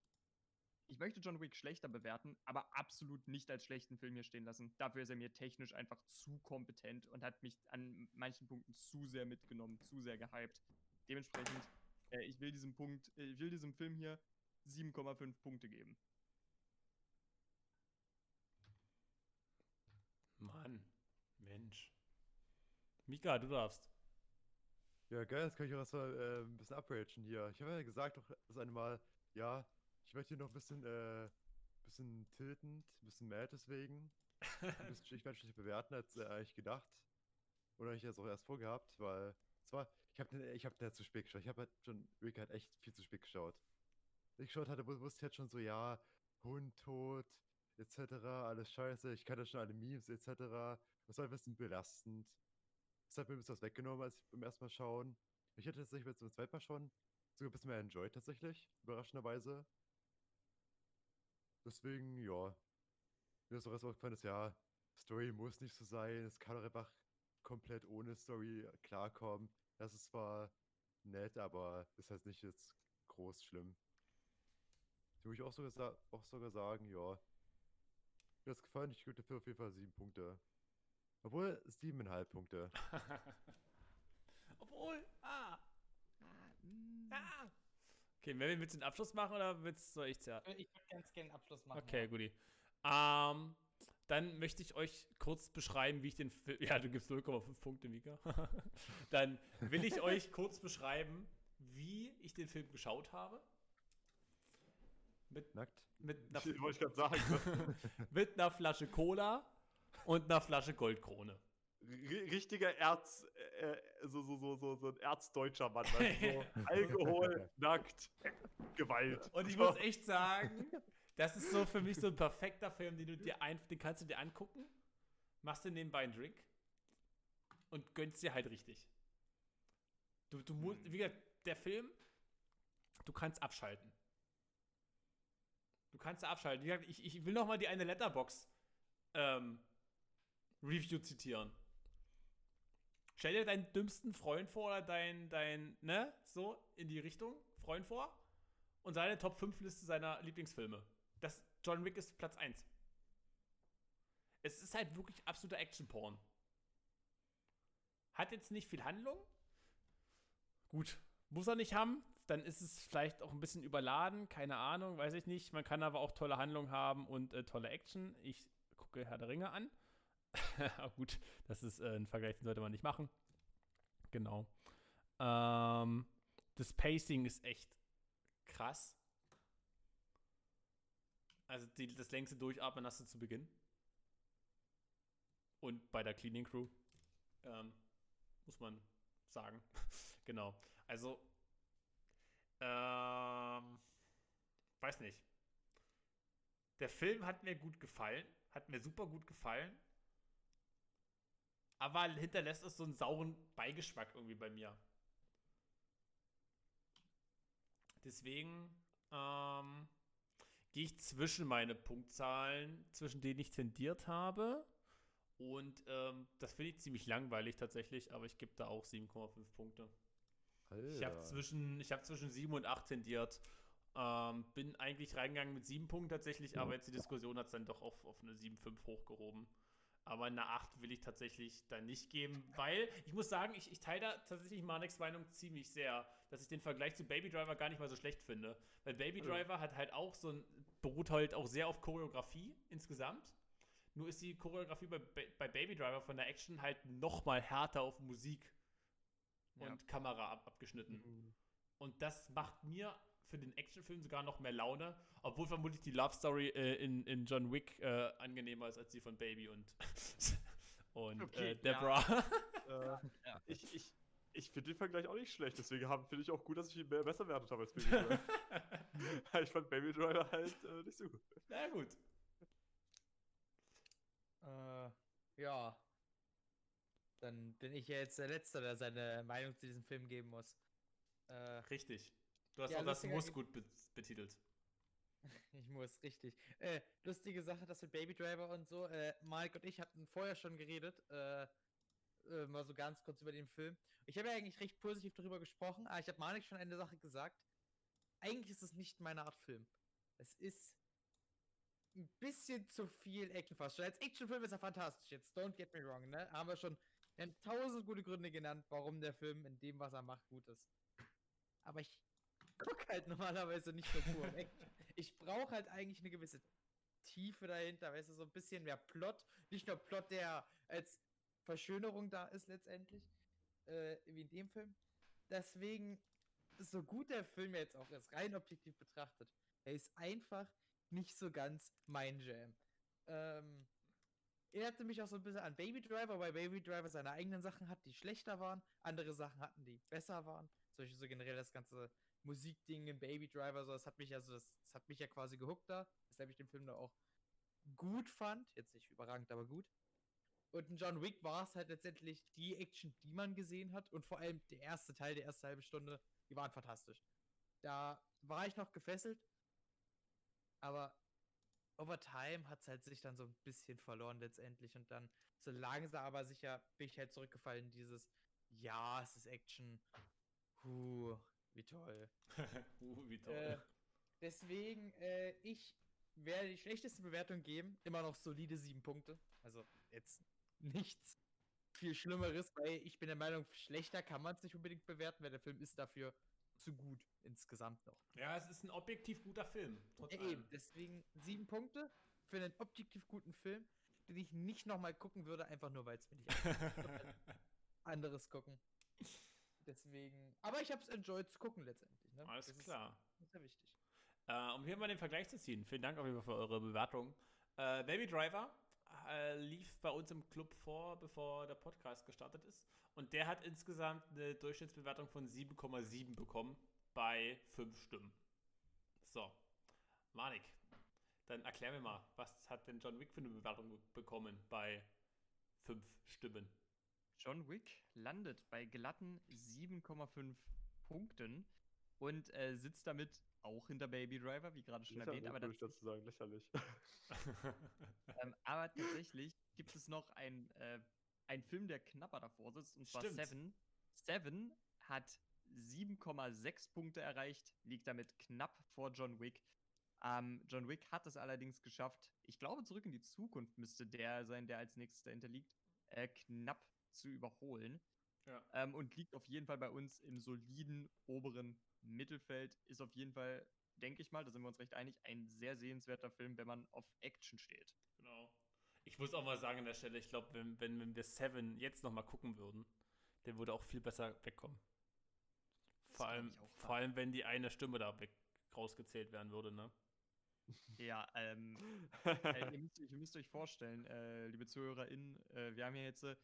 ich möchte John Wick schlechter bewerten, aber absolut nicht als schlechten Film hier stehen lassen. Dafür ist er mir technisch einfach zu kompetent und hat mich an manchen Punkten zu sehr mitgenommen, zu sehr gehypt. Dementsprechend, äh, ich will diesem Punkt, äh, ich will diesem Film hier 7,5 Punkte geben. Mann, Mensch. Mika, du darfst. Ja, geil, jetzt kann ich auch erstmal äh, ein bisschen upragen hier. Ich habe ja gesagt, doch das eine Mal, ja, ich möchte hier noch ein bisschen, äh, bisschen tiltend, ein bisschen mad deswegen. Ein bisschen, ich werde schlecht bewerten, als äh, eigentlich gedacht. Oder ich jetzt auch erst vorgehabt, weil zwar, ich habe ich hab den halt zu spät geschaut. Ich habe halt schon Rick halt echt viel zu spät geschaut. Ich geschaut hatte, wus- wusste ich halt schon so, ja, Hund tot, etc., alles scheiße, ich kannte schon alle Memes, etc. Das war ein bisschen belastend. Das hat mir ein bisschen was weggenommen, als ich beim ersten Mal schauen. Ich hätte tatsächlich jetzt beim zweiten Mal schauen sogar ein bisschen mehr enjoyed, tatsächlich, überraschenderweise. Deswegen, ja. Mir ist auch erstmal gefallen, dass ja, Story muss nicht so sein, es kann auch einfach komplett ohne Story klarkommen. Das ist zwar nett, aber ist halt nicht jetzt groß schlimm. Die würde ich auch sogar, auch sogar sagen, ja. Mir hat es gefallen, ich gebe dafür auf jeden Fall sieben Punkte. Obwohl, siebeneinhalb Punkte. Obwohl, ah. ah. Okay, wer willst du den Abschluss machen oder willst, soll ich zuerst? Äh, Ich würde ganz gerne einen Abschluss machen. Okay, ja. guti. Ähm, dann möchte ich euch kurz beschreiben, wie ich den Film. Ja, du gibst 0,5 Punkte, Mika. dann will ich euch kurz beschreiben, wie ich den Film geschaut habe. Mit, Nackt? mit, einer, Wollte ich gerade sagen. ne? mit einer Flasche Cola und einer Flasche Goldkrone. Richtiger Erz, äh, so, so, so, so, so ein erzdeutscher Mann. Du, so Alkohol, nackt, Gewalt. Und ich muss echt sagen, das ist so für mich so ein perfekter Film, den du dir ein, den kannst du dir angucken, machst dir nebenbei einen Drink und gönnst dir halt richtig. Du, du musst, wie gesagt, der Film, du kannst abschalten. Du kannst abschalten. Wie gesagt, ich, ich will noch mal die eine Letterbox ähm, Review zitieren. Stell dir deinen dümmsten Freund vor oder dein, dein, ne, so in die Richtung, Freund vor und seine Top 5 Liste seiner Lieblingsfilme. Das John Wick ist Platz 1. Es ist halt wirklich absoluter Action-Porn. Hat jetzt nicht viel Handlung. Gut, muss er nicht haben. Dann ist es vielleicht auch ein bisschen überladen. Keine Ahnung, weiß ich nicht. Man kann aber auch tolle Handlung haben und äh, tolle Action. Ich gucke Herr der Ringe an. Gut, das ist äh, ein Vergleich, den sollte man nicht machen. Genau. Ähm, das Pacing ist echt krass. Also die, das längste Durchatmen hast du zu Beginn. Und bei der Cleaning Crew. Ähm, muss man sagen. genau. Also, ähm, weiß nicht. Der Film hat mir gut gefallen. Hat mir super gut gefallen. Aber hinterlässt es so einen sauren Beigeschmack irgendwie bei mir. Deswegen ähm, gehe ich zwischen meine Punktzahlen, zwischen denen ich tendiert habe. Und ähm, das finde ich ziemlich langweilig tatsächlich, aber ich gebe da auch 7,5 Punkte. Ich habe Alter. zwischen, ich hab zwischen 7 und 8 tendiert. Ähm, bin eigentlich reingegangen mit 7 Punkten tatsächlich, aber jetzt die Diskussion hat es dann doch auf, auf eine 7,5 hochgehoben. Aber eine 8 will ich tatsächlich dann nicht geben, weil ich muss sagen, ich, ich teile da tatsächlich Mareks Meinung ziemlich sehr, dass ich den Vergleich zu Baby Driver gar nicht mal so schlecht finde. Weil Baby Driver hat halt auch so ein, beruht halt auch sehr auf Choreografie insgesamt. Nur ist die Choreografie bei, bei Baby Driver von der Action halt noch mal härter auf Musik und Ja. Kamera ab, abgeschnitten. Mhm. Und das macht mir für den Actionfilm sogar noch mehr Laune, obwohl vermutlich die Love Story äh, in, in John Wick äh, angenehmer ist als die von Baby und, und Okay, äh, Deborah. Äh, Ja. ich ich, ich finde den Vergleich auch nicht schlecht, deswegen finde ich auch gut, dass ich ihn mehr, besser bewertet habe als Baby Driver. ich fand Baby Driver halt äh, nicht so gut. Na gut. Äh, ja. Dann bin ich ja jetzt der Letzte, der seine Meinung zu diesem Film geben muss. Äh, Richtig. Du hast Ja, auch das Muss gut be betitelt. ich muss, richtig. Äh, lustige Sache, das mit Baby Driver und so. Äh, Mike und ich hatten vorher schon geredet. Äh, äh, mal so ganz kurz über den Film. Ich habe ja eigentlich recht positiv darüber gesprochen, aber ich habe Malik schon eine Sache gesagt. Eigentlich ist es nicht meine Art Film. Es ist ein bisschen zu viel Action fast. Schon als Actionfilm ist er fantastisch. Jetzt don't get me wrong, ne? Haben wir schon wir haben tausend gute Gründe genannt, warum der Film in dem, was er macht, gut ist. Aber ich guck halt normalerweise nicht nur pur Action. Ich brauche halt eigentlich eine gewisse Tiefe dahinter, weißt du, so ein bisschen mehr Plot. Nicht nur Plot, der als Verschönerung da ist letztendlich, äh, wie in dem Film. Deswegen, so gut der Film jetzt auch ist, rein objektiv betrachtet, er ist einfach nicht so ganz mein Jam. Ähm, erinnerte mich auch so ein bisschen an Baby Driver, weil Baby Driver seine eigenen Sachen hat, die schlechter waren, andere Sachen hatten, die besser waren. Zum Beispiel so generell das ganze Musikding in Baby Driver, so, das hat mich also, das, das hat mich ja quasi gehuckt da, weshalb ich den Film da auch gut fand. Jetzt nicht überragend, aber gut. Und in John Wick war es halt letztendlich die Action, die man gesehen hat. Und vor allem der erste Teil, die erste halbe Stunde, die waren fantastisch. Da war ich noch gefesselt. Aber over time hat es halt sich dann so ein bisschen verloren letztendlich. Und dann so langsam aber sicher bin ich halt zurückgefallen in dieses, ja, es ist Action. Huh, wie toll. uh, wie toll. Äh, deswegen, äh, ich werde die schlechteste Bewertung geben. Immer noch solide sieben Punkte. Also jetzt nichts viel Schlimmeres, weil ich bin der Meinung, schlechter kann man es nicht unbedingt bewerten, weil der Film ist dafür zu gut insgesamt noch. ja, es ist ein objektiv guter Film. Trotz Ja, eben, deswegen sieben Punkte für einen objektiv guten Film, den ich nicht nochmal gucken würde, einfach nur, weil es mir nicht anderes gucken. Deswegen, aber ich habe es enjoyed zu gucken letztendlich. Ne? Alles das klar. Ist sehr wichtig. Äh, um hier mal den Vergleich zu ziehen, vielen Dank auf jeden Fall für eure Bewertung. Äh, Baby Driver äh, lief bei uns im Club vor, bevor der Podcast gestartet ist. Und der hat insgesamt eine Durchschnittsbewertung von 7,7 bekommen bei 5 Stimmen. So, Manik, dann erklär mir mal, was hat denn John Wick für eine Bewertung be- bekommen bei 5 Stimmen? John Wick landet bei glatten 7,5 Punkten und äh, sitzt damit auch hinter Baby Driver, wie gerade schon erwähnt. Aber, würde ich dazu sagen, lächerlich. ähm, aber tatsächlich gibt es noch ein, äh, einen Film, der knapper davor sitzt, und zwar Stimmt. Seven. Seven hat 7,6 Punkte erreicht, liegt damit knapp vor John Wick. Ähm, John Wick hat es allerdings geschafft, ich glaube, zurück in die Zukunft müsste der sein, der als nächstes dahinter liegt, äh, knapp zu überholen. Ja. Ähm, und liegt auf jeden Fall bei uns im soliden oberen Mittelfeld. Ist auf jeden Fall, denke ich mal, da sind wir uns recht einig, ein sehr sehenswerter Film, wenn man auf Action steht. Genau. Ich muss auch mal sagen an der Stelle, ich glaube, wenn, wenn, wenn wir Seven jetzt noch mal gucken würden, der würde auch viel besser wegkommen. Vor allem, vor allem, wenn die eine Stimme da weg rausgezählt werden würde, ne? Ja, ähm, äh, ihr, müsst, ihr müsst euch vorstellen, äh, liebe ZuhörerInnen, äh, wir haben ja jetzt äh,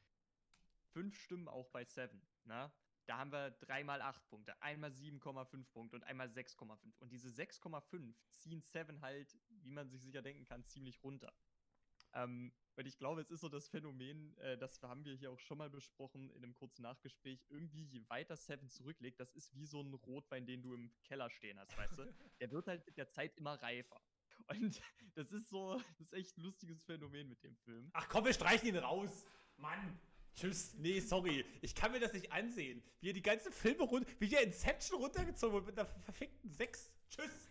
fünf Stimmen auch bei Seven, na? Da haben wir dreimal acht Punkte, einmal 7,5 Punkte und einmal 6,5. Und diese 6,5 ziehen Seven halt, wie man sich sicher denken kann, ziemlich runter. Ähm, und ich glaube, es ist so das Phänomen, äh, das haben wir hier auch schon mal besprochen in einem kurzen Nachgespräch. Irgendwie, je weiter Seven zurücklegt, das ist wie so ein Rotwein, den du im Keller stehen hast, weißt du? Der wird halt mit der Zeit immer reifer. Und das ist so, das ist echt ein lustiges Phänomen mit dem Film. Ach komm, wir streichen ihn raus! Mann! Tschüss. Nee, sorry. Ich kann mir das nicht ansehen. Wie er die ganzen Filme runter, wie der Inception runtergezogen wird mit einer verfickten 6. Tschüss.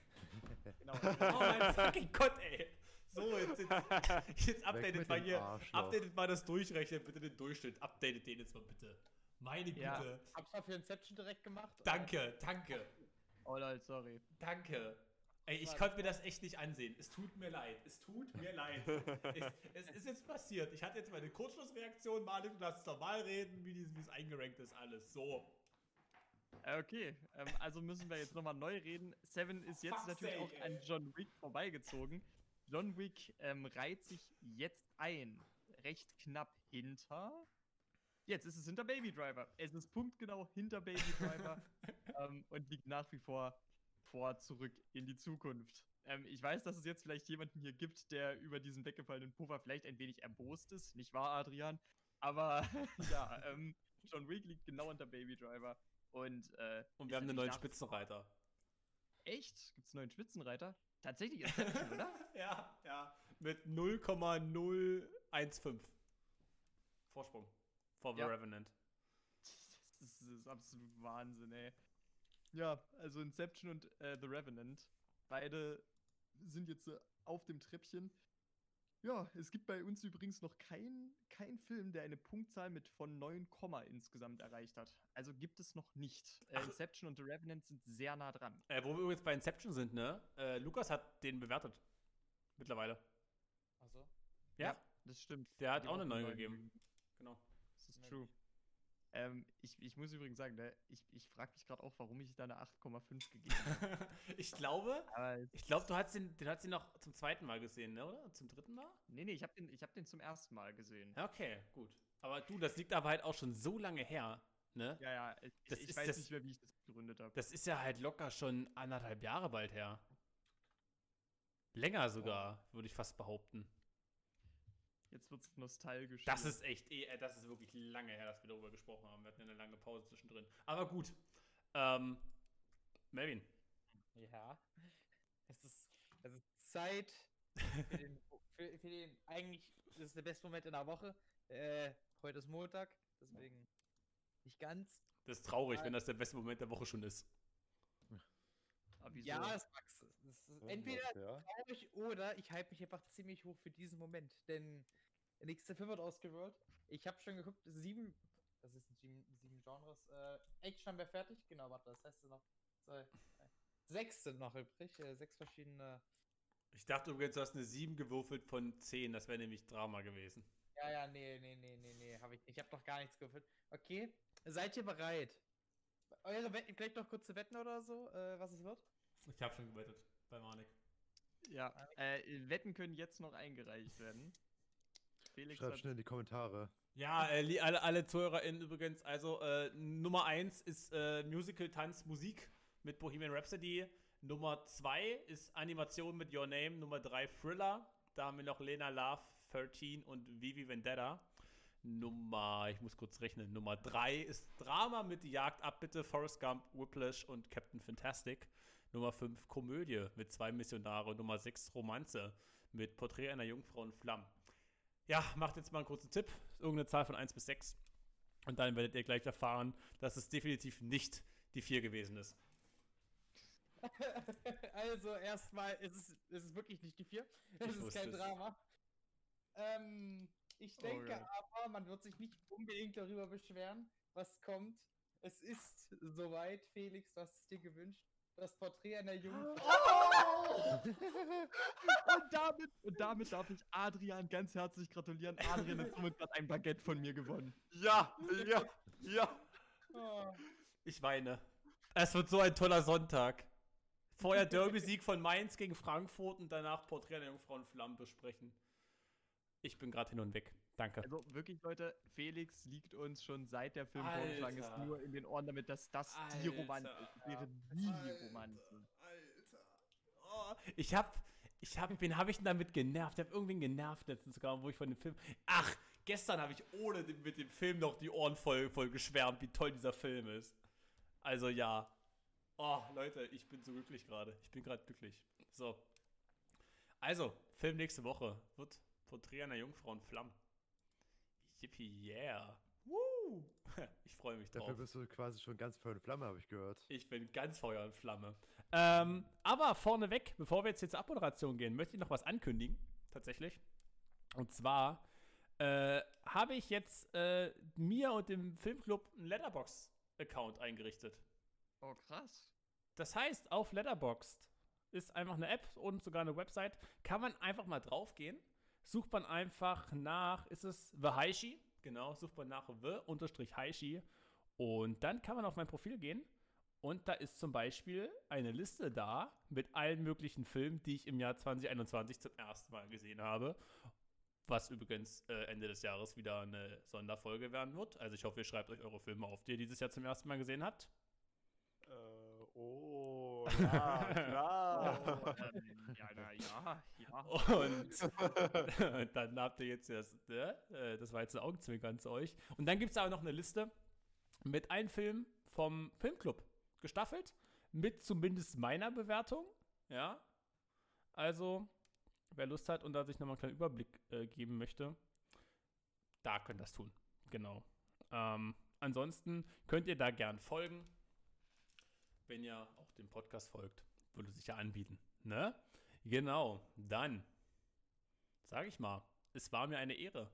Genau. Oh mein fucking Gott, ey. So, jetzt, jetzt, jetzt updatet mal hier. Arschloch. Updatet mal das Durchrechnen, bitte den Durchschnitt. Updatet den jetzt mal bitte. Meine Güte. Ja. Hab's mal für Inception direkt gemacht. Danke, danke, Oh lol, sorry. danke. Ey, ich konnte mir das echt nicht ansehen. Es tut mir leid. Es tut mir leid. es, es ist jetzt passiert. Ich hatte jetzt meine Kurzschlussreaktion. Malik, du darfst normal reden, wie es eingerankt ist. Alles so. Äh, Okay, ähm, also müssen wir jetzt nochmal neu reden. Seven ist jetzt Fuck's natürlich sake, auch an John Wick vorbeigezogen. John Wick ähm, reiht sich jetzt ein, recht knapp hinter. Jetzt ist es hinter Baby Driver. Es ist punktgenau hinter Baby Driver ähm, und liegt nach wie vor vor zurück in die Zukunft. Ähm, ich weiß, dass es jetzt vielleicht jemanden hier gibt, der über diesen weggefallenen Puffer vielleicht ein wenig erbost ist. Nicht wahr, Adrian? Aber ja, ähm, John Wick liegt genau unter Baby Driver. Und, äh, Und ist wir haben einen neuen Spitzenreiter. Echt? Gibt es einen neuen Spitzenreiter? Tatsächlich Inception, oder? ja, ja. Mit 0,015 Vorsprung vor The Ja. Revenant. Das ist, das ist absolut Wahnsinn, ey. Ja, also Inception und äh, The Revenant, beide sind jetzt äh, auf dem Treppchen. Ja, es gibt bei uns übrigens noch keinen kein Film, der eine Punktzahl mit von 9, Komma insgesamt erreicht hat. Also gibt es noch nicht. Äh. Inception und The Revenant sind sehr nah dran. Äh, wo wir übrigens bei Inception sind, ne? Äh, Lukas hat den bewertet. Mittlerweile. Ach so. Ja, das stimmt. der hat Die auch eine auch neue neuen gegeben. Genau. Das ist true. Ähm, ich, ich muss übrigens sagen, ne, ich, ich frage mich gerade auch, warum ich da eine 8,5 gegeben habe. ich glaube, ich glaube, du hast den, den hast du noch zum zweiten Mal gesehen, ne, oder? Zum dritten Mal? nee, nee, ich habe den, ich hab den zum ersten Mal gesehen. Okay, gut. Aber du, das liegt aber halt auch schon so lange her, ne? Ja, ja, ich, Das ich ist weiß das- nicht mehr, wie ich das begründet habe. Das ist ja halt locker schon anderthalb Jahre bald her. Länger sogar, würde ich fast behaupten. Jetzt wird's nostalgisch. Das ist echt, eh, äh, das ist wirklich lange her, dass wir darüber gesprochen haben. Wir hatten eine lange Pause zwischendrin. Aber gut. Ähm, Melvin. Ja. Es ist, es ist Zeit für den, für, für den, eigentlich ist es der beste Moment in der Woche. Äh, heute ist Montag, deswegen nicht ganz. Das ist traurig, wenn das der beste Moment der Woche schon ist. Aber wieso? Ja, es Max. Ist entweder Ja. traurig oder ich halte mich einfach ziemlich hoch für diesen Moment. Denn der nächste Film wird ausgerollt. Ich habe schon geguckt, sieben, das ist sieben, sieben Genres. Äh, Action wir fertig. Genau, warte, das heißt noch zwei, drei, sechs sind noch übrig. Äh, sechs verschiedene. Ich dachte übrigens, du hast eine 7 gewürfelt von 10. Das wäre nämlich Drama gewesen. Ja, ja, nee, nee, nee, nee, nee, habe ich nicht. Ich habe noch gar nichts gefühlt. Okay, seid ihr bereit? Eure Wetten, vielleicht noch kurze Wetten oder so, äh, was es wird? Ich habe schon gewettet bei Manik. Ja, äh, Wetten können jetzt noch eingereicht werden. Felix Schreibt schnell in die Kommentare. Ja, äh, alle, alle ZuhörerInnen übrigens. Also, äh, Nummer 1 ist äh, Musical, Tanz, Musik mit Bohemian Rhapsody. Nummer 2 ist Animation mit Your Name. Nummer 3 Thriller. Da haben wir noch Lena Love, 13 und Vivi Vendetta. Nummer, ich muss kurz rechnen, Nummer 3 ist Drama mit Die Jagd ab, bitte, Forrest Gump, Whiplash und Captain Fantastic. Nummer 5 Komödie mit zwei Missionare. Nummer 6 Romanze mit Porträt einer Jungfrau in Flammen. Ja, macht jetzt mal einen kurzen Tipp. Irgendeine Zahl von 1 bis 6. Und dann werdet ihr gleich erfahren, dass es definitiv nicht die 4 gewesen ist. also erstmal ist es, ist es wirklich nicht die vier. Es ist kein. Drama. Ähm, ich denke Alright. aber, man wird sich nicht unbedingt darüber beschweren, was kommt. Es ist soweit, Felix, du hast es dir gewünscht. Das Porträt einer jungen Frau. und, damit, und damit darf ich Adrian ganz herzlich gratulieren. Adrian hat somit gerade ein Baguette von mir gewonnen. Ja, ja, ja. Oh. Ich weine. Es wird so ein toller Sonntag. Vorher Derby-Sieg von Mainz gegen Frankfurt und danach Porträt einer Jungfrau in Flammen besprechen. Ich bin gerade hin und weg. Danke. Also wirklich, Leute, Felix liegt uns schon seit der Film vorgeschlagen ist Alter. nur in den Ohren, damit das, das die Alter. Romanze ist. Wäre die Romanze. Oh, ich hab, ich hab, wen habe ich denn damit genervt? Ich habe irgendwen genervt letztens sogar, wo ich von dem Film. Ach, gestern habe ich ohne den, mit dem Film noch die Ohren voll, voll geschwärmt, wie toll dieser Film ist. Also ja. Oh, Leute, ich bin so glücklich gerade. Ich bin gerade glücklich. So. Also, Film nächste Woche wird Porträt einer Jungfrau in Flammen. Yippie, yeah. Woo! Ich freue mich drauf. Dafür bist du quasi schon ganz Feuer und Flamme, habe ich gehört. Ich bin ganz Feuer und Flamme. Ähm, aber vorneweg, bevor wir jetzt hier zur Abmoderation gehen, möchte ich noch was ankündigen. Tatsächlich. Und zwar äh, habe ich jetzt äh, mir und dem Filmclub einen Letterbox-Account eingerichtet. Oh, krass. Das heißt, auf Letterboxd ist einfach eine App und sogar eine Website. Kann man einfach mal draufgehen. Sucht man einfach nach, ist es The Haishi? Genau, sucht man nach The unterstrich Haishi. Und dann kann man auf mein Profil gehen. Und da ist zum Beispiel eine Liste da mit allen möglichen Filmen, die ich im Jahr 2021 zum ersten Mal gesehen habe. Was übrigens äh, Ende des Jahres wieder eine Sonderfolge werden wird. Also ich hoffe, ihr schreibt euch eure Filme auf, die ihr dieses Jahr zum ersten Mal gesehen habt. Äh, oh, ja, klar. Ähm, ja, na, ja, ja. Und dann habt ihr jetzt das, ne? Äh, das war jetzt ein Augenzwinkern zu euch. Und dann gibt es aber noch eine Liste mit allen Filmen vom Filmclub gestaffelt, mit zumindest meiner Bewertung. Ja. Also, wer Lust hat und da sich nochmal einen kleinen Überblick äh, geben möchte, da könnt ihr das tun. Genau. Ähm, ansonsten könnt ihr da gern folgen. Wenn ihr auch dem Podcast folgt, würde sich ja anbieten. Ne? Genau. Dann sage ich mal, es war mir eine Ehre.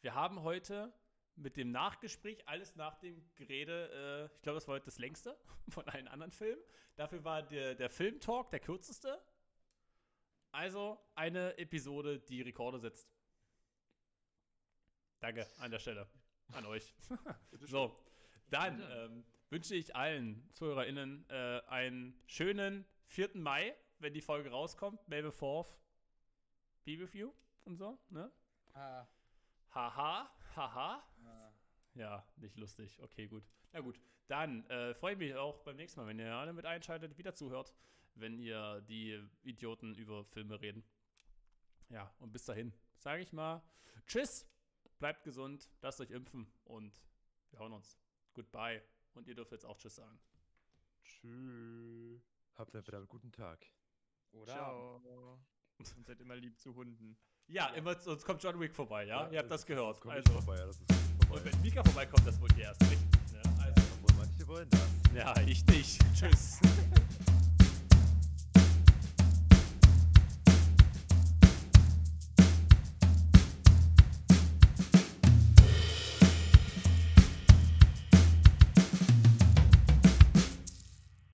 Wir haben heute mit dem Nachgespräch, alles nach dem Gerede, äh, ich glaube, das war heute das längste von allen anderen Filmen. Dafür war der, der Filmtalk der kürzeste. Also eine Episode, die Rekorde setzt. Danke an der Stelle. an euch. So, dann ähm, wünsche ich allen ZuhörerInnen äh, einen schönen 4. Mai, wenn die Folge rauskommt. May the 4th be with you und so, ne? Ah, Haha, haha. ah. Ja, nicht lustig. Okay, gut. Na gut, dann äh, freue ich mich auch beim nächsten Mal, wenn ihr alle mit einschaltet, wieder zuhört, wenn ihr die Idioten über Filme reden. Ja, und bis dahin sage ich mal Tschüss, bleibt gesund, lasst euch impfen und wir hören uns. Goodbye. Und ihr dürft jetzt auch Tschüss sagen. Tschüss. Habt einen verdammt guten Tag. Oder? Ciao. Und seid immer lieb zu Hunden. Ja, immer, sonst kommt John Wick vorbei, ja? ihr habt das ist- gehört. Also, vorbei, ja, das ist nicht vorbei. und wenn Mika vorbeikommt, das wollt ihr erst richtig. Ne? Also, Obwohl manche wollen das. ja, ich nicht. Tschüss.